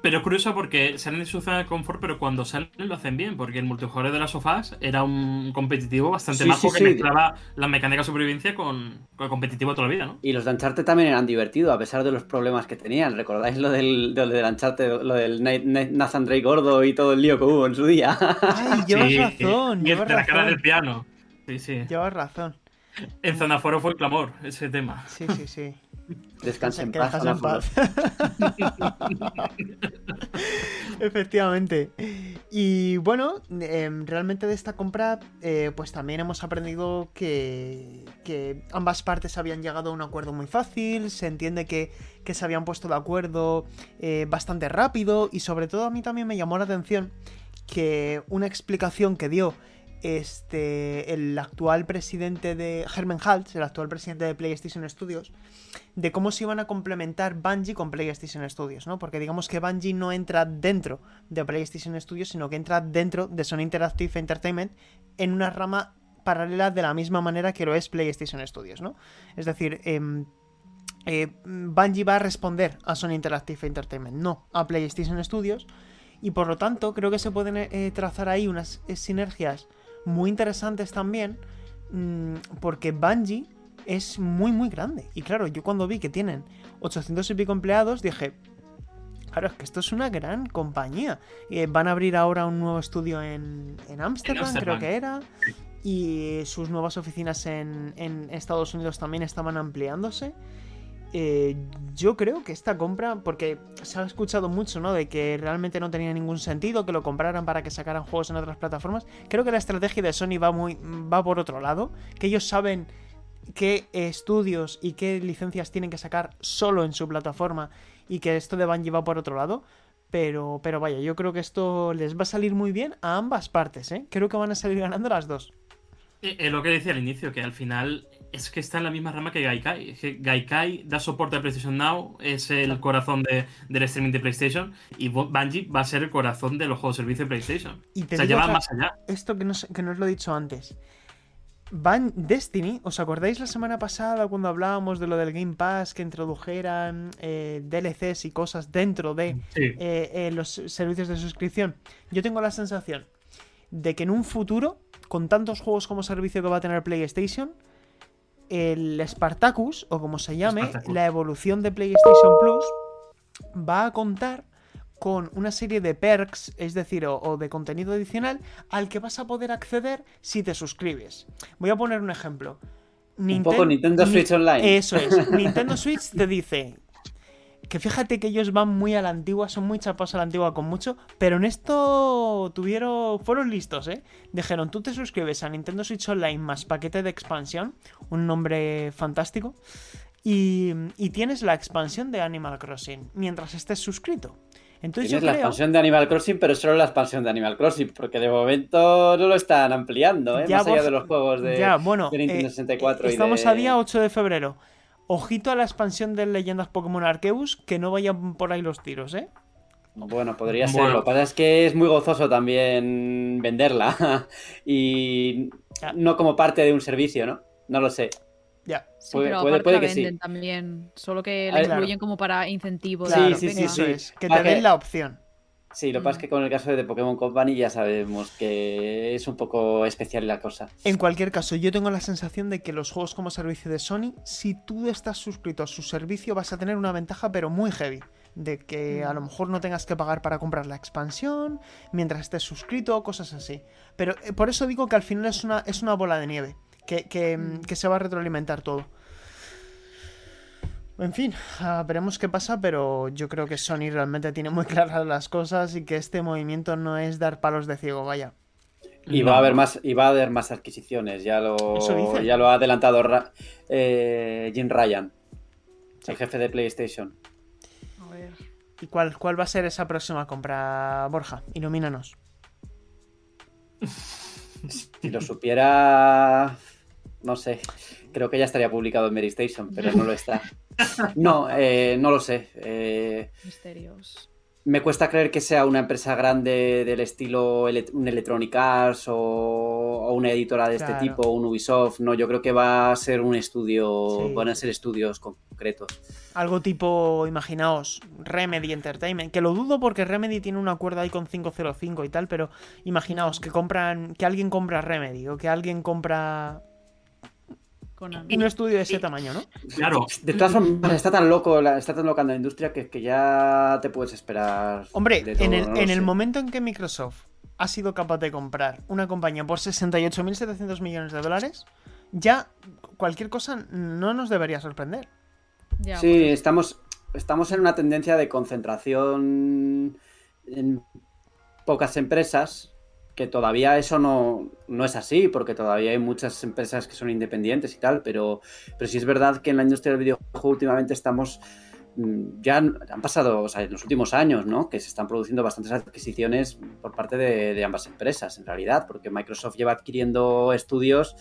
Speaker 4: Pero es curioso porque salen de su zona de confort, pero cuando salen lo hacen bien, porque el multijugador de las sofás era un competitivo bastante más que mezclaba la mecánica de supervivencia con, el competitivo toda la vida, ¿no?
Speaker 3: Y los de Uncharted también eran divertidos, a pesar de los problemas que tenían. ¿Recordáis lo del, lo del Uncharted, lo del Nathan Drake gordo y todo el lío que hubo en su día?
Speaker 1: Ay, llevas razón.
Speaker 4: Y el de la cara del piano. Sí, sí.
Speaker 1: Llevas razón.
Speaker 4: En Zona Foro fue el clamor, ese tema.
Speaker 1: Sí, sí, sí.
Speaker 3: Descansa en paz. En paz.
Speaker 1: Efectivamente. Y bueno, em, realmente de esta compra, eh, pues también hemos aprendido que, ambas partes habían llegado a un acuerdo muy fácil. Se entiende que, se habían puesto de acuerdo eh, bastante rápido. Y sobre todo a mí también me llamó la atención que una explicación que dio este, el actual presidente de Herman Haltz, el actual presidente de PlayStation Studios, de cómo se iban a complementar Bungie con PlayStation Studios, ¿no? Porque digamos que Bungie no entra dentro de PlayStation Studios, sino que entra dentro de Sony Interactive Entertainment en una rama paralela de la misma manera que lo es PlayStation Studios, ¿no? Es decir, em, eh, Bungie va a responder a Sony Interactive Entertainment, no a PlayStation Studios, y por lo tanto creo que se pueden eh, trazar ahí unas eh, sinergias muy interesantes también, mm, porque Bungie es muy, muy grande. Y claro, yo cuando vi que tienen 800 y pico empleados, dije, claro, es que esto es una gran compañía. Eh, van a abrir ahora un nuevo estudio en Ámsterdam, creo que era. Y sus nuevas oficinas en, en Estados Unidos también estaban ampliándose. Eh, yo creo que esta compra, porque se ha escuchado mucho, ¿no? De que realmente no tenía ningún sentido que lo compraran para que sacaran juegos en otras plataformas. Creo que la estrategia de Sony va muy. va por otro lado. Que ellos saben qué estudios y qué licencias tienen que sacar solo en su plataforma. Y que esto de Bungie va por otro lado. Pero, pero vaya, yo creo que esto les va a salir muy bien a ambas partes, ¿eh? Creo que van a salir ganando las dos.
Speaker 4: Es eh, lo que decía al inicio, que al final es que está en la misma rama que Gaikai. Gaikai da soporte a PlayStation Now, es el corazón del streaming de PlayStation, y Bungie va a ser el corazón de los juegos de servicio de PlayStation.
Speaker 1: Y o sea, lleva más allá. Esto que no, que no os lo he dicho antes. Van Destiny, ¿os acordáis la semana pasada cuando hablábamos de lo del Game Pass que introdujeran eh, DLCs y cosas dentro de
Speaker 4: Sí.
Speaker 1: eh, eh, los servicios de suscripción? Yo tengo la sensación de que en un futuro, con tantos juegos como servicio que va a tener PlayStation, el Spartacus, o como se llame,
Speaker 4: Spartacus.
Speaker 1: la evolución de PlayStation Plus, va a contar con una serie de perks, es decir, o, o de contenido adicional, al que vas a poder acceder si te suscribes. Voy a poner un ejemplo.
Speaker 3: Un poco Nintendo
Speaker 1: Ni-
Speaker 3: Switch Online.
Speaker 1: Eso es. Nintendo Switch te dice que fíjate que ellos van muy a la antigua, son muy chapados a la antigua con mucho, pero en esto tuvieron, fueron listos, ¿eh? Dijeron, tú te suscribes a Nintendo Switch Online más paquete de expansión, un nombre fantástico, y, y tienes la expansión de Animal Crossing mientras estés suscrito. Entonces
Speaker 3: Tienes
Speaker 1: yo
Speaker 3: la
Speaker 1: creo...
Speaker 3: expansión de Animal Crossing, pero solo la expansión de Animal Crossing, porque de momento no lo están ampliando, ¿eh?
Speaker 1: Ya,
Speaker 3: Más allá de los juegos de,
Speaker 1: ya, bueno,
Speaker 3: de Nintendo
Speaker 1: eh,
Speaker 3: 64 y
Speaker 1: estamos
Speaker 3: de-
Speaker 1: a día 8 de febrero. Ojito a la expansión de Leyendas Pokémon Arceus, que no vayan por ahí los tiros, ¿eh?
Speaker 3: Bueno, podría ser.
Speaker 4: Bueno.
Speaker 3: Lo que pasa es que es muy gozoso también venderla. y no como parte de un servicio, ¿no? No lo sé.
Speaker 1: Ya.
Speaker 2: Sí,
Speaker 3: Puede-
Speaker 2: pero
Speaker 3: puede-
Speaker 2: aparte
Speaker 3: puede
Speaker 2: la
Speaker 3: que sí.
Speaker 2: venden también, solo que
Speaker 3: Ah,
Speaker 2: la
Speaker 1: claro.
Speaker 2: incluyen como para incentivo.
Speaker 3: Sí,
Speaker 2: de,
Speaker 3: sí, sí, sí.
Speaker 1: es, que
Speaker 3: Ah,
Speaker 1: te den la opción.
Speaker 3: Sí, lo que pasa es que con el caso de The Pokémon Company ya sabemos que es un poco especial la cosa.
Speaker 1: En cualquier caso, yo tengo la sensación de que los juegos como servicio de Sony, si tú estás suscrito a su servicio, vas a tener una ventaja, pero muy heavy. De que a lo mejor no tengas que pagar para comprar la expansión, mientras estés suscrito, cosas así. Pero eh, por eso digo que al final es una, es una bola de nieve, que, que, mm, que se va a retroalimentar todo. En fin, ah, veremos qué pasa, pero yo creo que Sony realmente tiene muy claras las cosas y que este movimiento no es dar palos de ciego, vaya.
Speaker 3: Y
Speaker 4: No.
Speaker 3: va a haber más, y va a haber más adquisiciones. Ya lo, ya lo ha adelantado Ra- eh, Jim Ryan, el jefe de PlayStation.
Speaker 2: A ver.
Speaker 1: ¿Y cuál, cuál va a ser esa próxima compra, Borja? Ilumínanos.
Speaker 3: Si lo supiera, no sé. Creo que ya estaría publicado en Mary Station, pero no lo está. No, eh, no lo sé. Eh,
Speaker 2: Misterios.
Speaker 3: me cuesta creer que sea una empresa grande del estilo ele- un Electronic Arts o, o una editora de este tipo, un Ubisoft. No, yo creo que va a ser un estudio,
Speaker 1: Sí.
Speaker 3: van a ser estudios concretos.
Speaker 1: Algo tipo, imaginaos, Remedy Entertainment, que lo dudo porque Remedy tiene un acuerdo ahí con 505 y tal, pero imaginaos que compran, que alguien compra Remedy o que alguien compra Un estudio de ese tamaño, ¿no?
Speaker 4: Claro,
Speaker 3: De todas formas, está tan loco, la- está tan loca la industria que, que ya te puedes esperar.
Speaker 1: Hombre,
Speaker 3: de todo,
Speaker 1: en, el,
Speaker 3: no
Speaker 1: en el momento en que Microsoft ha sido capaz de comprar una compañía por 68.700 millones de dólares, ya cualquier cosa no nos debería sorprender.
Speaker 2: Ya,
Speaker 3: Sí,
Speaker 2: bueno,
Speaker 3: estamos, estamos en una tendencia de concentración en pocas empresas, que todavía eso no, no es así, porque todavía hay muchas empresas que son independientes y tal, pero, pero sí es verdad que en la industria del videojuego últimamente estamos... mm, Ya han pasado, o sea, en los últimos años, ¿no? Que se están produciendo bastantes adquisiciones por parte de, de ambas empresas, en realidad, porque Microsoft lleva adquiriendo estudios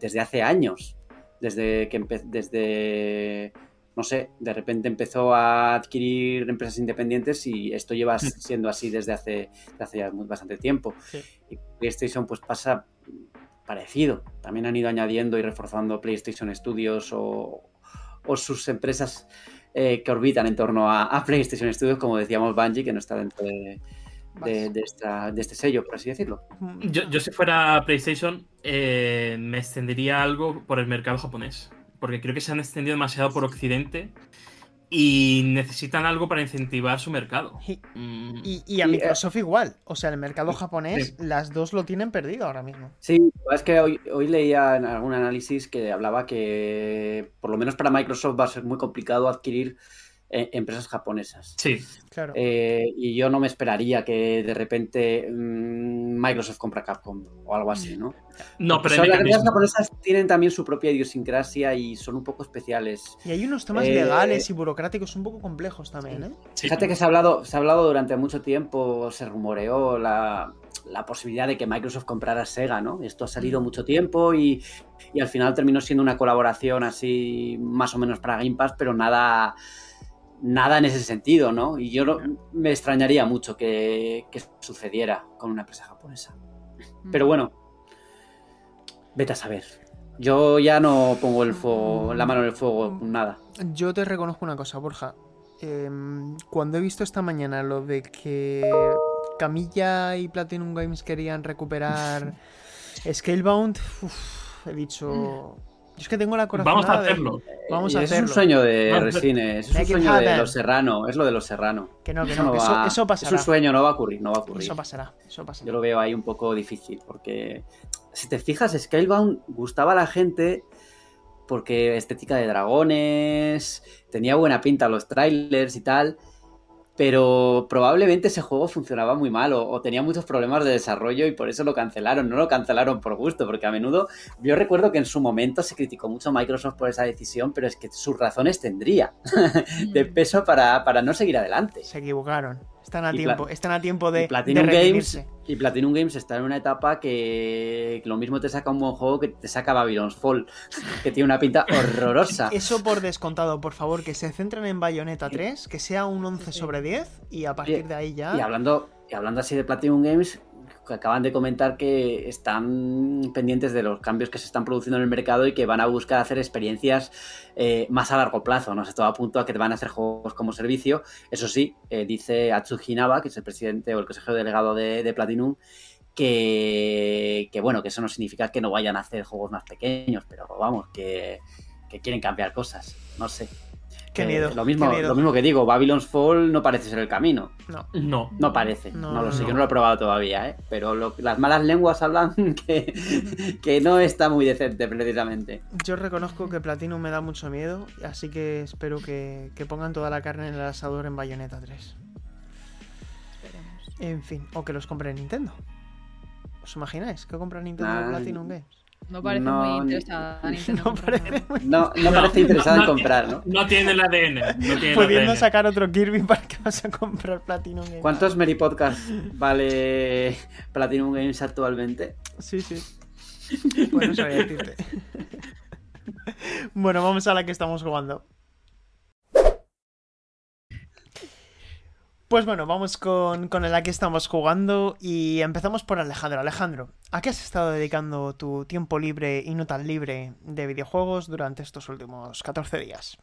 Speaker 3: desde hace años. Desde que desde no sé, de repente empezó a adquirir empresas independientes y esto lleva siendo así desde hace, desde hace ya bastante tiempo.
Speaker 1: Sí.
Speaker 3: Y PlayStation pues pasa parecido. También han ido añadiendo y reforzando PlayStation Studios o, o sus empresas eh, que orbitan en torno a, a PlayStation Studios, como decíamos Bungie, que no está dentro de, de- de esta- de este sello, por así decirlo.
Speaker 4: yo, yo si fuera PlayStation eh, me extendería algo por el mercado japonés. Porque creo que se han extendido demasiado por Occidente y necesitan algo para incentivar su mercado.
Speaker 1: Y,
Speaker 4: Mm,
Speaker 1: y- y a
Speaker 3: Sí,
Speaker 1: Microsoft igual. O sea, el mercado japonés, las dos lo tienen perdido ahora mismo.
Speaker 3: Sí, es que hoy, hoy leía en algún análisis que hablaba que por lo menos para Microsoft va a ser muy complicado adquirir eh, empresas japonesas.
Speaker 4: Sí,
Speaker 1: Claro.
Speaker 3: Eh, y yo no me esperaría que de repente mm, Microsoft compra Capcom o algo así, ¿no?
Speaker 4: no, pero
Speaker 3: las empresas japonesas tienen también su propia idiosincrasia y son un poco especiales.
Speaker 1: Y hay unos temas
Speaker 3: Eh,
Speaker 1: legales y burocráticos un poco complejos también, ¿eh?
Speaker 4: Sí.
Speaker 3: Fíjate que se ha hablado, se ha hablado durante mucho tiempo, se rumoreó la, la posibilidad de que Microsoft comprara Sega, ¿no? Esto ha salido mucho tiempo y, y al final terminó siendo una colaboración así más o menos para Game Pass, pero nada, nada en ese sentido, ¿no? Y yo me extrañaría mucho que, que sucediera con una empresa japonesa.
Speaker 2: mm.
Speaker 3: Pero bueno, vete a saber. Yo ya no pongo el fuego, la mano en el fuego, nada.
Speaker 1: Yo te reconozco una cosa, Borja. Em, cuando he visto esta mañana lo de que Camilla y Platinum Games querían recuperar Scalebound, uf, he dicho. Yo es que tengo la corazonada
Speaker 4: Vamos a
Speaker 1: de-
Speaker 4: hacerlo.
Speaker 1: Vamos a hacerlo.
Speaker 3: es un sueño de
Speaker 4: a-
Speaker 3: Resine, es un sueño de los Serrano, es lo de los Serrano.
Speaker 1: Que no, que
Speaker 3: Eso
Speaker 1: no, que
Speaker 3: no
Speaker 1: eso,
Speaker 3: va-
Speaker 1: eso
Speaker 3: Es
Speaker 1: pasará.
Speaker 3: un sueño, no va a ocurrir, no va a ocurrir.
Speaker 1: Eso pasará, eso pasará.
Speaker 3: Yo lo veo ahí un poco difícil, porque si te fijas, Scalebound gustaba a la gente porque estética de dragones, tenía buena pinta los trailers y tal, pero probablemente ese juego funcionaba muy mal o, o tenía muchos problemas de desarrollo y por eso lo cancelaron. No lo cancelaron por gusto, porque a menudo yo recuerdo que en su momento se criticó mucho a Microsoft por esa decisión, pero es que sus razones tendría de peso para, para no seguir adelante.
Speaker 1: Se equivocaron. Están a tiempo, están a tiempo
Speaker 3: Y
Speaker 1: de,
Speaker 3: Platinum
Speaker 1: de
Speaker 3: Games y Platinum Games está en una etapa que, que lo mismo te saca un buen juego que te saca Babylon's Fall, que tiene una pinta horrorosa.
Speaker 1: Eso por descontado, por favor, que se centren en Bayonetta 3, que sea un 11 sobre 10 y a partir de ahí ya...
Speaker 3: Y hablando, y hablando así de Platinum Games, que acaban de comentar que están pendientes de los cambios que se están produciendo en el mercado y que van a buscar hacer experiencias eh, más a largo plazo. No sé, todo apunto a que van a hacer juegos como servicio. Eso sí, eh, dice Atsushi Naba, que es el presidente o el consejero delegado de, Platinum, que, bueno, que eso no significa que no vayan a hacer juegos más pequeños, pero vamos, que quieren cambiar cosas. No sé.
Speaker 1: Qué
Speaker 3: Eh, lo, mismo,
Speaker 1: qué miedo.
Speaker 3: lo mismo que digo, Babylon's Fall no parece ser el camino.
Speaker 1: No.
Speaker 4: No.
Speaker 3: No parece,
Speaker 1: No,
Speaker 3: no, lo sé,
Speaker 1: no.
Speaker 3: yo no lo he probado todavía, ¿eh? pero lo- las malas lenguas hablan que, que no está muy decente precisamente.
Speaker 1: Yo reconozco que Platinum me da mucho miedo, así que espero que, que pongan toda la carne en el asador en Bayonetta 3.
Speaker 2: Esperemos.
Speaker 1: En fin, o que los compre Nintendo. ¿Os imagináis que compra Nintendo
Speaker 3: Nah.
Speaker 1: Platinum Games?
Speaker 2: No parece
Speaker 3: No,
Speaker 2: muy interesada Nintendo.
Speaker 1: No parece muy...
Speaker 3: No, no parece interesada en comprar, ¿no?
Speaker 4: No tiene el ADN. No tiene el
Speaker 1: Pudiendo
Speaker 4: ADN.
Speaker 1: sacar otro Kirby para que vas a comprar Platinum Games.
Speaker 3: ¿Cuántos Meri Podcast vale Platinum Games actualmente?
Speaker 1: Sí, sí. Pues no sabía decirte. bueno, vamos a la que estamos jugando. Pues bueno, vamos con, con la que estamos jugando y empezamos por Alejandro. Alejandro, ¿a qué has estado dedicando tu tiempo libre y no tan libre de videojuegos durante estos últimos 14 días?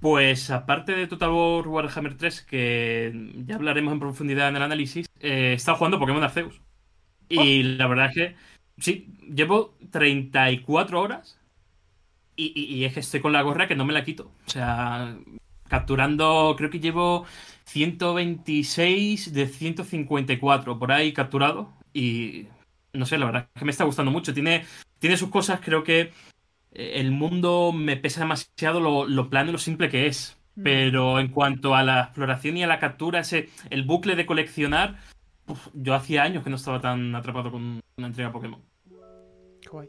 Speaker 4: Pues aparte de Total War Warhammer 3, que ya hablaremos en profundidad en el análisis, eh, he estado jugando Pokémon Arceus. Y la verdad es que, sí, llevo 34 horas y, y- y es que estoy con la gorra que no me la quito. O sea, capturando, creo que llevo 126 de 154 por ahí capturado. Y no sé, la verdad es que me está gustando mucho. Tiene, tiene sus cosas, creo que eh, el mundo me pesa demasiado lo, lo plano y lo simple que es.
Speaker 2: Mm.
Speaker 4: Pero en cuanto a la exploración y a la captura, ese, el bucle de coleccionar, uf, yo hacía años que no estaba tan atrapado con una entrega Pokémon.
Speaker 1: Guay.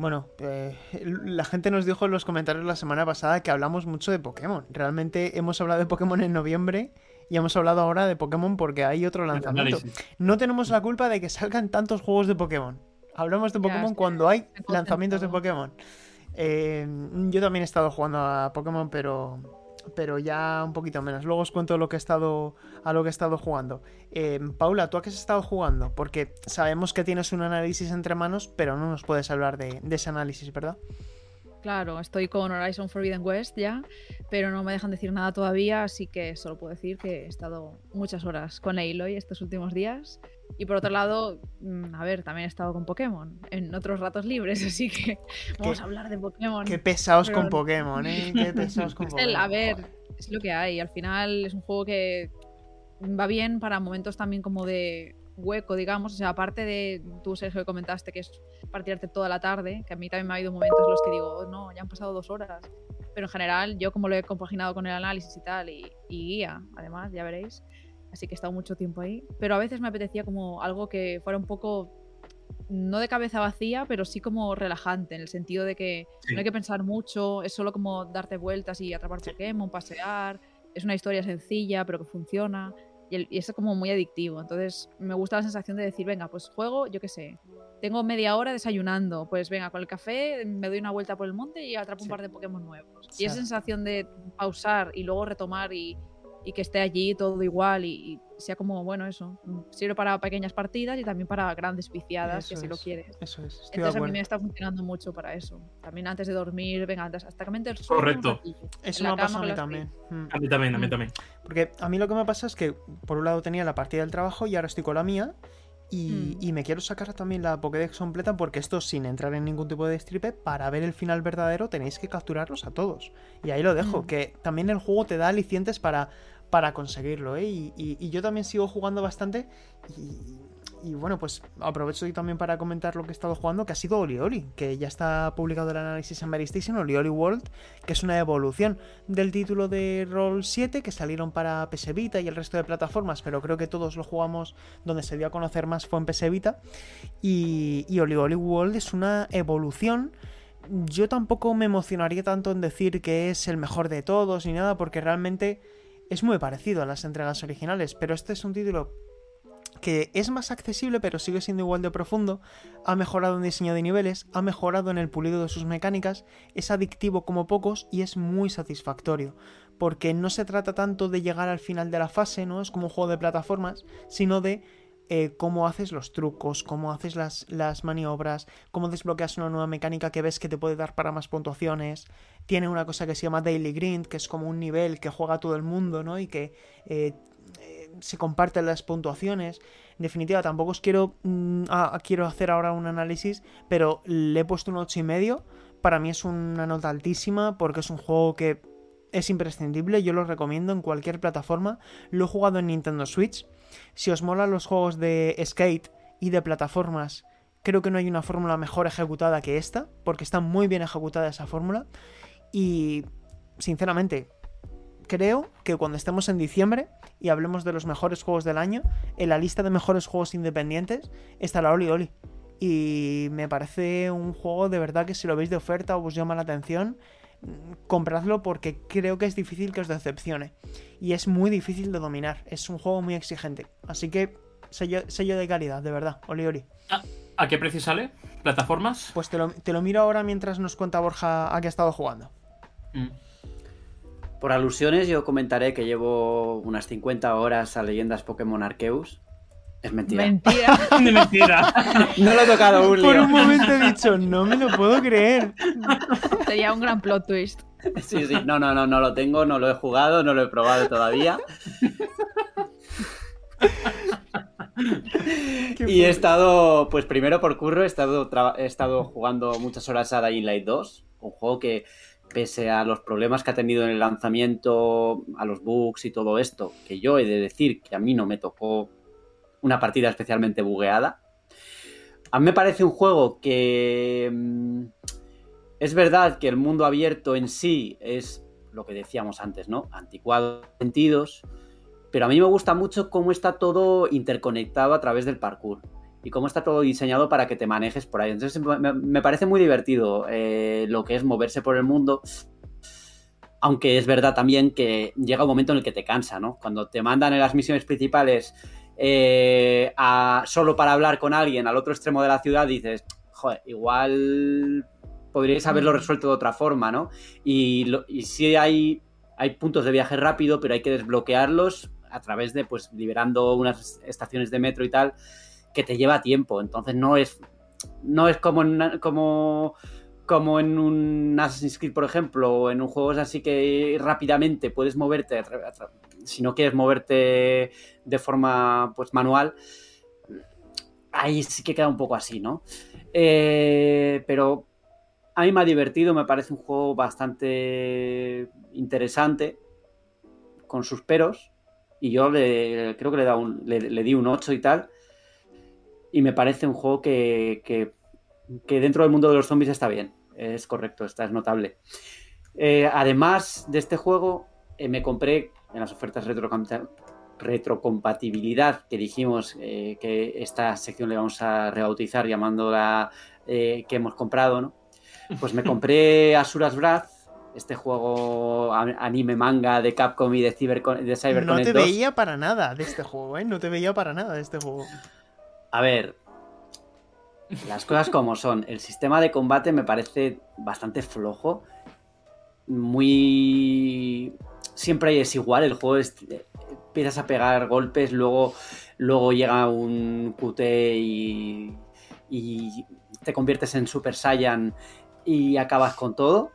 Speaker 1: Bueno, eh, la gente nos dijo en los comentarios la semana pasada que hablamos mucho de Pokémon. Realmente hemos hablado de Pokémon en noviembre y hemos hablado ahora de Pokémon porque hay otro lanzamiento. No tenemos la culpa de que salgan tantos juegos de Pokémon. Hablamos de
Speaker 2: Ya,
Speaker 1: Pokémon
Speaker 2: es que
Speaker 1: cuando hay lanzamientos de. Pokémon. Eh, yo también he estado jugando a Pokémon, pero, pero ya un poquito menos. Luego os cuento lo que he estado, a lo que he estado jugando. Eh, Paula, ¿tú a qué has estado jugando? Porque sabemos que tienes un análisis entre manos, pero no nos puedes hablar de, de ese análisis, ¿verdad?
Speaker 2: Claro, estoy con Horizon Forbidden West ya, pero no me dejan decir nada todavía, así que solo puedo decir que he estado muchas horas con Aloy estos últimos días. Y por otro lado, mm, a ver, también he estado con Pokémon en otros ratos libres, así que vamos a hablar de Pokémon.
Speaker 1: Qué pesados con
Speaker 2: Pero-
Speaker 1: Pokémon, ¿eh? Qué pesados con
Speaker 2: Es
Speaker 1: Pokémon.
Speaker 2: a ver, es lo que hay. Al final es un juego que va bien para momentos también como de hueco, digamos. O sea, aparte de tú, Sergio, que comentaste que es para tirarte toda la tarde, que a mí también me ha habido momentos en los que digo, "Oh, no, ya han pasado dos horas. Pero en general, yo como lo he compaginado con el análisis y tal, y, y guía, además, ya veréis. Así que he estado mucho tiempo ahí. Pero a veces me apetecía como algo que fuera un poco, no de cabeza vacía, pero sí como relajante, en el sentido de que
Speaker 4: Sí.
Speaker 2: no hay que pensar mucho, es solo como darte vueltas y atrapar Pokémon, pasear. Es una historia sencilla, pero que funciona. Y, el- y es como muy adictivo. Entonces, me gusta la sensación de decir, venga, pues juego, yo qué sé. Tengo media hora desayunando. Pues venga, con el café me doy una vuelta por el monte y atrapo
Speaker 1: Sí.
Speaker 2: un par de Pokémon nuevos.
Speaker 1: Sí.
Speaker 2: Y esa sensación de pausar y luego retomar y, y que esté allí todo igual y, y sea como, bueno, eso, sirve para pequeñas partidas y también para grandes viciadas, que si lo
Speaker 1: es,
Speaker 2: quieres.
Speaker 1: Eso es. Estoy
Speaker 2: Entonces a mí me está funcionando mucho para eso. También antes de dormir, venga, antes- hasta que me el un
Speaker 4: Correcto.
Speaker 1: Eso me ha pasado
Speaker 2: cama
Speaker 1: a mí también. Mm.
Speaker 4: A mí también, a mí
Speaker 2: Mm.
Speaker 4: también.
Speaker 1: Porque a mí lo que me pasa es que, por un lado, tenía la partida del trabajo y ahora estoy con la mía. Y,
Speaker 2: Mm.
Speaker 1: y me quiero sacar también la Pokédex completa porque esto, sin entrar en ningún tipo de stripe, para ver el final verdadero tenéis que capturarlos a todos. Y ahí lo dejo,
Speaker 2: Mm.
Speaker 1: que también el juego te da alicientes para, para conseguirlo, ¿eh? Y, yo también sigo jugando bastante. Y, bueno, pues aprovecho también para comentar lo que he estado jugando, que ha sido Oli Oli, que ya está publicado el análisis en Mary Station, Oli Oli World, que es una evolución del título de Roll 7 que salieron para PS Vita y el resto de plataformas, pero creo que todos lo jugamos donde se dio a conocer más fue en PS Vita. Y, y Oli Oli World es una evolución. Yo tampoco me emocionaría tanto en decir que es el mejor de todos ni nada, porque realmente es muy parecido a las entregas originales, pero este es un título que es más accesible pero sigue siendo igual de profundo, ha mejorado en diseño de niveles, ha mejorado en el pulido de sus mecánicas, es adictivo como pocos y es muy satisfactorio, porque no se trata tanto de llegar al final de la fase, ¿no? Es como un juego de plataformas, sino de eh, cómo haces los trucos, cómo haces las, maniobras, cómo desbloqueas una nueva mecánica que ves que te puede dar para más puntuaciones. Tiene una cosa que se llama Daily Grind, que es como un nivel que juega todo el mundo, ¿no? Y que eh, eh, se comparten las puntuaciones. En definitiva, tampoco os quiero, mm, quiero hacer ahora un análisis, pero le he puesto un 8,5. Para mí es una nota altísima porque es un juego que es imprescindible, yo lo recomiendo en cualquier plataforma. Lo he jugado en Nintendo Switch. Si os molan los juegos de skate y de plataformas, creo que no hay una fórmula mejor ejecutada que esta, porque está muy bien ejecutada esa fórmula. Y, sinceramente, creo que cuando estemos en diciembre y hablemos de los mejores juegos del año, en la lista de mejores juegos independientes estará Oli Oli. Y me parece un juego de verdad que si lo veis de oferta o os llama la atención, compradlo porque creo que es difícil que os decepcione. Y es muy difícil de dominar. Es un juego muy exigente. Así que sello, sello de calidad, de verdad. Oli Oli.
Speaker 4: ¿A qué precio sale? ¿Plataformas?
Speaker 1: Pues te lo, te lo miro ahora mientras nos cuenta Borja a qué ha estado jugando.
Speaker 4: Mm.
Speaker 3: Por alusiones, yo comentaré que llevo unas 50 horas a leyendas Pokémon Arceus. Es mentira.
Speaker 2: Mentira.
Speaker 4: De mentira.
Speaker 3: no lo he tocado,
Speaker 1: Por un momento he dicho, no me lo puedo creer.
Speaker 2: Sería un gran plot twist.
Speaker 3: Sí, sí, no, no, no, no lo tengo, no lo he jugado, no lo he probado todavía. Y he estado, pues primero por curro, he estado, he estado jugando muchas horas a Dying Light 2, un juego que pese a los problemas que ha tenido en el lanzamiento, a los bugs y todo esto, que yo he de decir que a mí no me tocó una partida especialmente bugueada. A mí me parece un juego que mm, es verdad que el mundo abierto en sí es lo que decíamos antes, ¿no? Anticuado en sentidos, pero a mí me gusta mucho cómo está todo interconectado a través del parkour y cómo está todo diseñado para que te manejes por ahí. Entonces me, me parece muy divertido eh, lo que es moverse por el mundo. Aunque es verdad también que llega un momento en el que te cansa, ¿no? Cuando te mandan en las misiones principales eh, a, solo para hablar con alguien al otro extremo de la ciudad, dices, joder, igual podríais haberlo resuelto de otra forma, ¿no? Y, lo, y sí hay, hay puntos de viaje rápido, pero hay que desbloquearlos a través de, pues, liberando unas estaciones de metro y tal, que te lleva tiempo. Entonces no es, no es como una- como, como en un Assassin's Creed, por ejemplo, o en un juego así que rápidamente puedes moverte, a tra- a tra- si no quieres moverte de forma pues manual, ahí sí que queda un poco así, ¿no? Eh, pero a mí me ha divertido, me parece un juego bastante interesante, con sus peros, y yo le, creo que le, dado un- le, le di un 8 y tal, y me parece un juego que, que- que dentro del mundo de los zombies está bien, es correcto, está, es notable. Eh, además de este juego, eh, me compré en las ofertas retrocom- retrocompatibilidad que dijimos eh, que esta sección le vamos a rebautizar llamándola eh, que hemos comprado, ¿no? Pues me compré Asura's Wrath, este juego anime manga de Capcom y de, de
Speaker 1: No
Speaker 3: CyberConnect
Speaker 1: te
Speaker 3: 2.
Speaker 1: veía para nada de este juego, ¿eh? No te veía para nada de este juego.
Speaker 3: A ver, las cosas como son. El sistema de combate me parece bastante flojo. Muy. Siempre es igual. El juego es. empiezas a pegar golpes, luego, luego llega un QT y, y te conviertes en Super Saiyan y acabas con todo.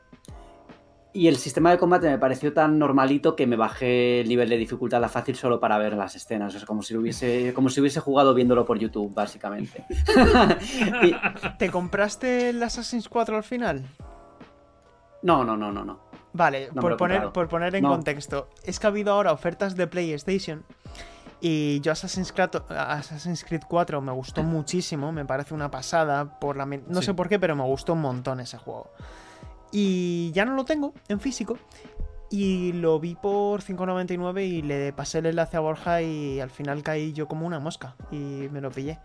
Speaker 3: Y el sistema de combate me pareció tan normalito que me bajé el nivel de dificultad a fácil solo para ver las escenas. O sea, como si hubiese, como si hubiese jugado viéndolo por YouTube, básicamente. Y-
Speaker 1: ¿Te compraste el Assassin's 4 al final?
Speaker 3: no, no, no, no, no.
Speaker 1: Vale,
Speaker 3: No
Speaker 1: por, poner, por poner en
Speaker 3: No.
Speaker 1: contexto, es que ha habido ahora ofertas de PlayStation y yo Assassin's Creed, Assassin's Creed 4 me gustó muchísimo, me parece una pasada, por la, no
Speaker 4: Sí.
Speaker 1: sé por qué, pero me gustó un montón ese juego. Y ya no lo tengo en físico y lo vi por 5.99 y le pasé el enlace a Borja y al final caí yo como una mosca y me lo pillé.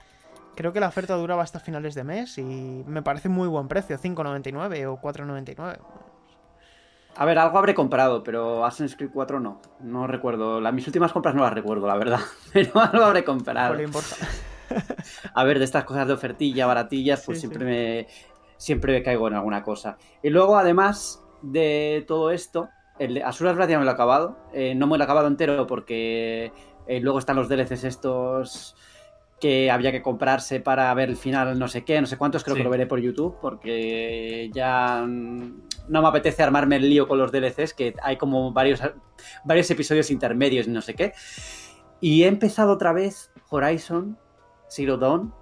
Speaker 1: Creo que la oferta duraba hasta finales de mes y me parece muy buen precio, 5.99 o 4.99.
Speaker 3: A ver, algo habré comprado, pero Assassin's Creed 4 no. No recuerdo. La- mis últimas compras no las recuerdo, la verdad. Pero algo habré comprado.
Speaker 1: Jolín, Borja.
Speaker 3: A ver, de estas cosas de ofertilla, baratillas, pues
Speaker 1: Sí,
Speaker 3: siempre me siempre me caigo en alguna cosa. Y luego, además de todo esto, el de Asuras Wrath ya me lo he acabado. Eh, no me lo he acabado entero porque eh, luego están los DLCs estos que había que comprarse para ver el final, no sé qué, no sé cuántos, creo
Speaker 4: Sí.
Speaker 3: que lo veré por YouTube, porque ya no me apetece armarme el lío con los DLCs, que hay como varios, varios episodios intermedios y no sé qué. Y he empezado otra vez Horizon Zero Dawn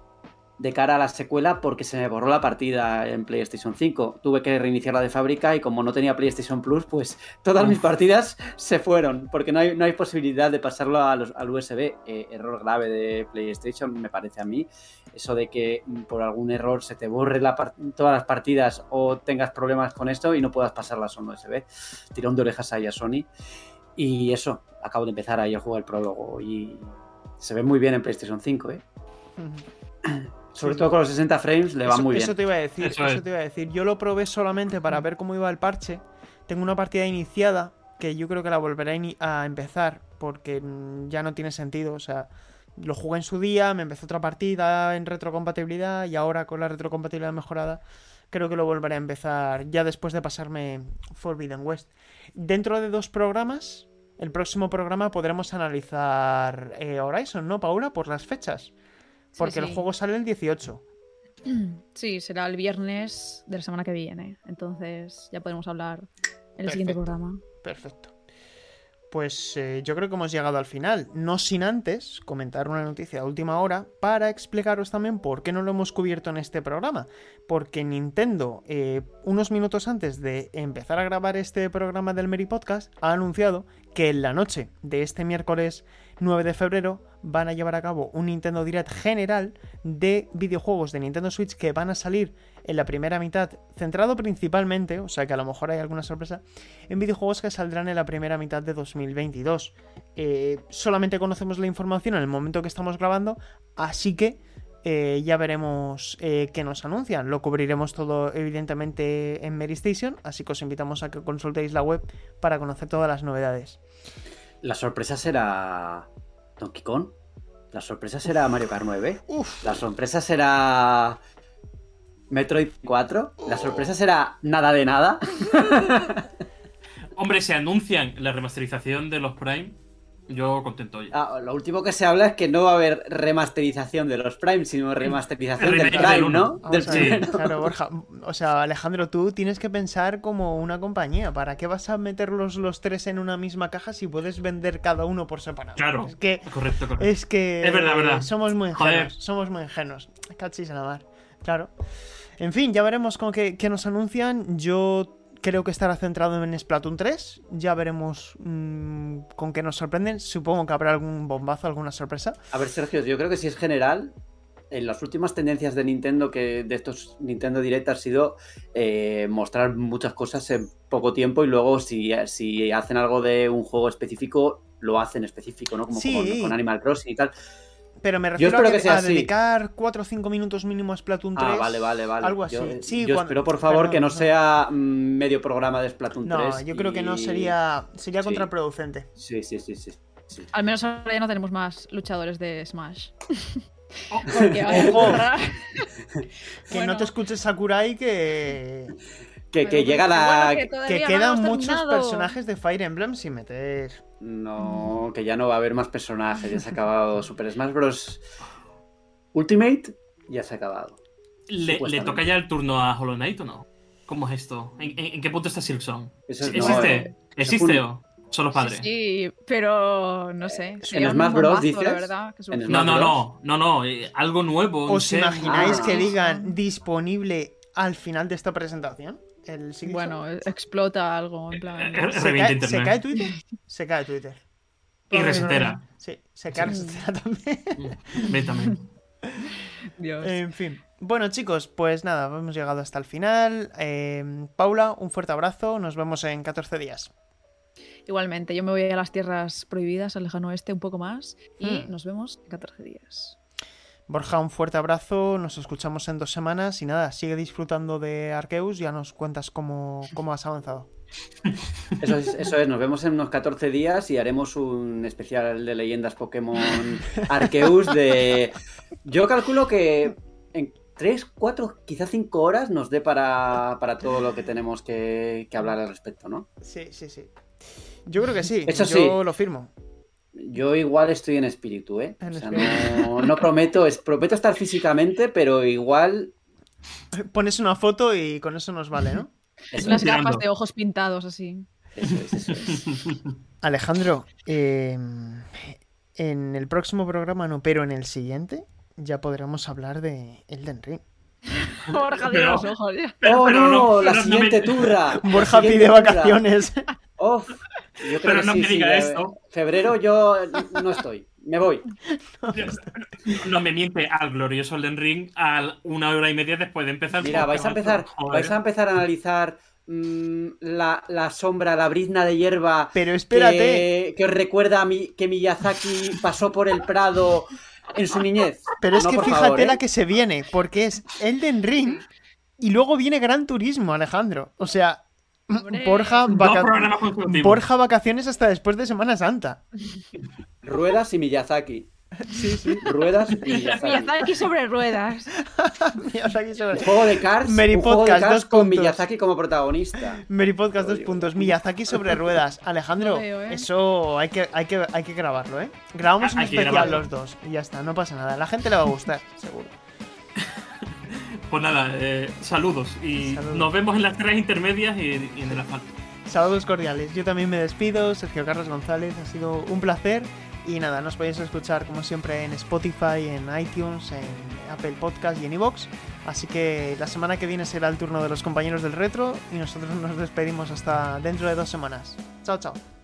Speaker 3: de cara a la secuela porque se me borró la partida en PlayStation 5. Tuve que reiniciarla de fábrica y como no tenía PlayStation Plus, pues todas mis partidas se fueron porque no hay, no hay posibilidad de pasarlo a los- al USB. Eh, error grave de PlayStation, me parece a mí. Eso de que por algún error se te borre la todas las partidas o tengas problemas con esto y no puedas pasarlas a un USB. Tirón de orejas ahí a Sony. Y eso, acabo de empezar ahí a jugar el prólogo y se ve muy bien en PlayStation 5, ¿eh? Sobre
Speaker 1: Sí,
Speaker 3: todo con los 60 frames le va
Speaker 1: eso,
Speaker 3: muy
Speaker 1: eso
Speaker 3: bien.
Speaker 1: te iba a decir,
Speaker 4: Eso
Speaker 1: eso,
Speaker 4: es.
Speaker 1: te iba a decir. Yo lo probé solamente para ver cómo iba el parche. Tengo una partida iniciada que yo creo que la volveré a empezar porque mm, ya no tiene sentido. O sea, lo jugué en su día, me empezó otra partida en retrocompatibilidad y ahora con la retrocompatibilidad mejorada creo que lo volveré a empezar ya después de pasarme Forbidden West. Dentro de dos programas, el próximo programa podremos analizar eh, Horizon, ¿no, Paula? Por las fechas. Porque
Speaker 2: Sí,
Speaker 1: el juego sale el 18.
Speaker 2: Sí, será el viernes de la semana que viene. Entonces ya podremos hablar en el siguiente programa.
Speaker 1: Perfecto. Pues eh, yo creo que hemos llegado al final, no sin antes comentar una noticia de última hora para explicaros también por qué no lo hemos cubierto en este programa. Porque Nintendo, eh, unos minutos antes de empezar a grabar este programa del Meri Podcast, ha anunciado que en la noche de este miércoles 9 de febrero van a llevar a cabo un Nintendo Direct general de videojuegos de Nintendo Switch que van a salir en la primera mitad, centrado principalmente, o sea que a lo mejor hay alguna sorpresa, en videojuegos que saldrán en la primera mitad de 2022. Eh, solamente conocemos la información en el momento que estamos grabando, así que eh, ya veremos eh, qué nos anuncian. Lo cubriremos todo evidentemente en Mary Station, así que os invitamos a que consultéis la web para conocer todas las novedades.
Speaker 3: La sorpresa será Donkey Kong. La sorpresa será Mario Kart 9.
Speaker 1: Uf,
Speaker 3: La sorpresa será Metroid 4. La sorpresa será nada de nada.
Speaker 4: Hombre, se anuncian la remasterización de los Prime. Yo contento ya.
Speaker 3: Ah, lo último que se habla es que no va a haber remasterización de los Prime, sino remasterización
Speaker 4: El
Speaker 3: del Prime. ¿no? Del
Speaker 1: a ver,
Speaker 3: primero.
Speaker 1: claro, Borja. O sea, Alejandro, tú tienes que pensar como una compañía. ¿Para qué vas a meter los, los tres en una misma caja si puedes vender cada uno por separado?
Speaker 4: Claro.
Speaker 1: Es que,
Speaker 4: Correcto, correcto.
Speaker 1: es que
Speaker 4: Es verdad, verdad.
Speaker 1: somos muy ingenuos.
Speaker 4: Joder.
Speaker 1: Somos muy ingenuos. Cachis a la mar. Claro. En fin, ya veremos con qué, qué nos anuncian. Yo creo que estará centrado en Splatoon 3. Ya veremos mm, con qué nos sorprenden. Supongo que habrá algún bombazo, alguna sorpresa.
Speaker 3: A ver, Sergio, yo creo que si es general, en las últimas tendencias de Nintendo, que de estos Nintendo Direct ha sido eh, mostrar muchas cosas en poco tiempo y luego si, si hacen algo de un juego específico, lo hacen específico, ¿no? Como
Speaker 1: Sí.
Speaker 3: con Animal Crossing y tal.
Speaker 1: Pero me refiero
Speaker 3: espero
Speaker 1: a,
Speaker 3: que sea
Speaker 1: a
Speaker 3: así.
Speaker 1: dedicar 4 o 5 minutos mínimo a Splatoon 3.
Speaker 3: Ah, vale, vale, vale.
Speaker 1: Algo así.
Speaker 3: Yo,
Speaker 1: Sí,
Speaker 3: yo
Speaker 1: cuando-
Speaker 3: espero, por favor,
Speaker 1: pero
Speaker 3: que no
Speaker 1: no.
Speaker 3: sea mm, medio programa de Splatoon
Speaker 1: No,
Speaker 3: 3.
Speaker 1: yo creo que no
Speaker 3: y-
Speaker 1: sería sería
Speaker 3: Sí.
Speaker 1: contraproducente.
Speaker 3: Sí, sí, sí, sí. sí.
Speaker 2: Al menos ahora ya no tenemos más luchadores de Smash. Porque
Speaker 1: Ojo. Que
Speaker 2: Bueno.
Speaker 1: no te escuches Sakurai que
Speaker 3: Que, llega
Speaker 2: bueno,
Speaker 3: la.
Speaker 2: que
Speaker 1: Que
Speaker 2: todavía no
Speaker 1: quedan muchos
Speaker 2: terminado.
Speaker 1: personajes de Fire Emblem sin meter.
Speaker 3: No, que ya no va a haber más personajes. Ya se ha acabado Super Smash Bros. Ultimate. Ya se ha acabado.
Speaker 4: ¿Le, ¿Le
Speaker 3: Supuestamente.
Speaker 4: toca ya el turno a Hollow Knight o no? ¿Cómo es esto? ¿En, en- en qué punto está Silksong?
Speaker 3: Es-
Speaker 4: ¿Existe?
Speaker 3: no, eh,
Speaker 4: ¿Existe o son los padres?
Speaker 2: Sí, pero no sé. un
Speaker 3: Smash Bros, dices?
Speaker 2: La verdad, que es un-
Speaker 3: En
Speaker 4: No, no, no, no, no, eh, algo nuevo.
Speaker 1: ¿Os imagináis
Speaker 3: Ah.
Speaker 1: que digan disponible al final de esta presentación? El?
Speaker 2: Bueno, eh, explota algo, en plan.
Speaker 4: Eh,
Speaker 1: ¿Se cae,
Speaker 4: internet.
Speaker 1: ¿Se cae Twitter? Se cae Twitter.
Speaker 4: Y resetera.
Speaker 1: Sí, se cae resetera también.
Speaker 4: Ve también.
Speaker 2: Dios.
Speaker 1: En fin. Bueno, chicos, pues nada, hemos llegado hasta el final. Eh, Paula, un fuerte abrazo. Nos vemos en 14 días.
Speaker 2: Igualmente, yo me voy a las tierras prohibidas, al lejano oeste, un poco más. Y
Speaker 1: Mm.
Speaker 2: nos vemos en 14 días.
Speaker 1: Borja, un fuerte abrazo. Nos escuchamos en dos semanas. Y nada, sigue disfrutando de Arceus. Ya nos cuentas cómo, cómo has avanzado.
Speaker 3: Eso es, eso es, nos vemos en unos 14 días y haremos un especial de leyendas Pokémon Arceus de... Yo calculo que en 3, 4, quizás 5 horas nos dé para, para todo lo que tenemos que, que hablar al respecto, ¿no?
Speaker 1: Sí, sí, sí. Yo creo que sí.
Speaker 3: Eso
Speaker 1: Yo
Speaker 3: sí.
Speaker 1: lo firmo.
Speaker 3: Yo igual estoy en espíritu, ¿eh?
Speaker 1: En
Speaker 3: O sea,
Speaker 1: espíritu.
Speaker 3: no, no prometo, es, prometo estar físicamente, pero igual...
Speaker 1: Pones una foto y con eso nos vale, ¿no?
Speaker 3: Eso es,
Speaker 4: tirando.
Speaker 2: gafas de ojos pintados así.
Speaker 3: eso es, eso es.
Speaker 1: Alejandro, eh, en el próximo programa no, pero en el siguiente ya podremos hablar de Elden Ring.
Speaker 2: Borja,
Speaker 4: Pero-
Speaker 2: los ojos ya.
Speaker 4: Pero-
Speaker 3: ¡Oh,
Speaker 4: pero
Speaker 3: no! la
Speaker 4: pero no
Speaker 3: siguiente
Speaker 4: me-
Speaker 3: turra.
Speaker 1: Borja pide
Speaker 3: turra.
Speaker 1: vacaciones.
Speaker 3: Uf, yo creo
Speaker 4: Pero
Speaker 3: que
Speaker 4: no
Speaker 3: sí,
Speaker 4: me diga esto.
Speaker 3: Febrero yo no estoy. Me voy.
Speaker 4: No me miente al glorioso Elden Ring a una hora y media después de empezar.
Speaker 3: Mira, vais a empezar,
Speaker 4: joder.
Speaker 3: vais a empezar a analizar mm, la, la sombra, la brizna de hierba
Speaker 1: Pero espérate,
Speaker 3: que, que os recuerda a mi, que Miyazaki pasó por el Prado en su niñez.
Speaker 1: pero es
Speaker 3: No,
Speaker 1: que fíjate
Speaker 3: favor, ¿eh?
Speaker 1: la que se viene, porque es Elden Ring y luego viene Gran Turismo, Alejandro. O sea. Borja, vaca- vacaciones hasta después de Semana Santa.
Speaker 3: Ruedas y Miyazaki.
Speaker 1: Sí, sí.
Speaker 3: Ruedas y Miyazaki.
Speaker 2: Miyazaki sobre ruedas.
Speaker 1: Miyazaki sobre-
Speaker 3: Un juego de Cars,
Speaker 1: Mary
Speaker 3: un juego de Cars
Speaker 1: dos
Speaker 3: con
Speaker 1: puntos.
Speaker 3: Miyazaki como protagonista.
Speaker 1: Mary Podcast dos puntos. Miyazaki sobre ruedas. Alejandro,
Speaker 2: veo, ¿eh?
Speaker 1: eso hay que, hay, que, hay que grabarlo, ¿eh? Grabamos un
Speaker 4: Hay que
Speaker 1: especial
Speaker 4: grabarlo.
Speaker 1: los dos y ya está, no pasa nada. A la gente le va a gustar, seguro.
Speaker 4: Pues nada, eh, saludos. Y
Speaker 1: Saludos.
Speaker 4: nos vemos en las tres intermedias y, y en el asfalto.
Speaker 1: Saludos cordiales. Yo también me despido. Sergio Carlos González, ha sido un placer. Y nada, nos podéis escuchar como siempre en Spotify, en iTunes, en Apple Podcast y en iVoox. Así que la semana que viene será el turno de los compañeros del retro y nosotros nos despedimos hasta dentro de dos semanas. Chao, chao.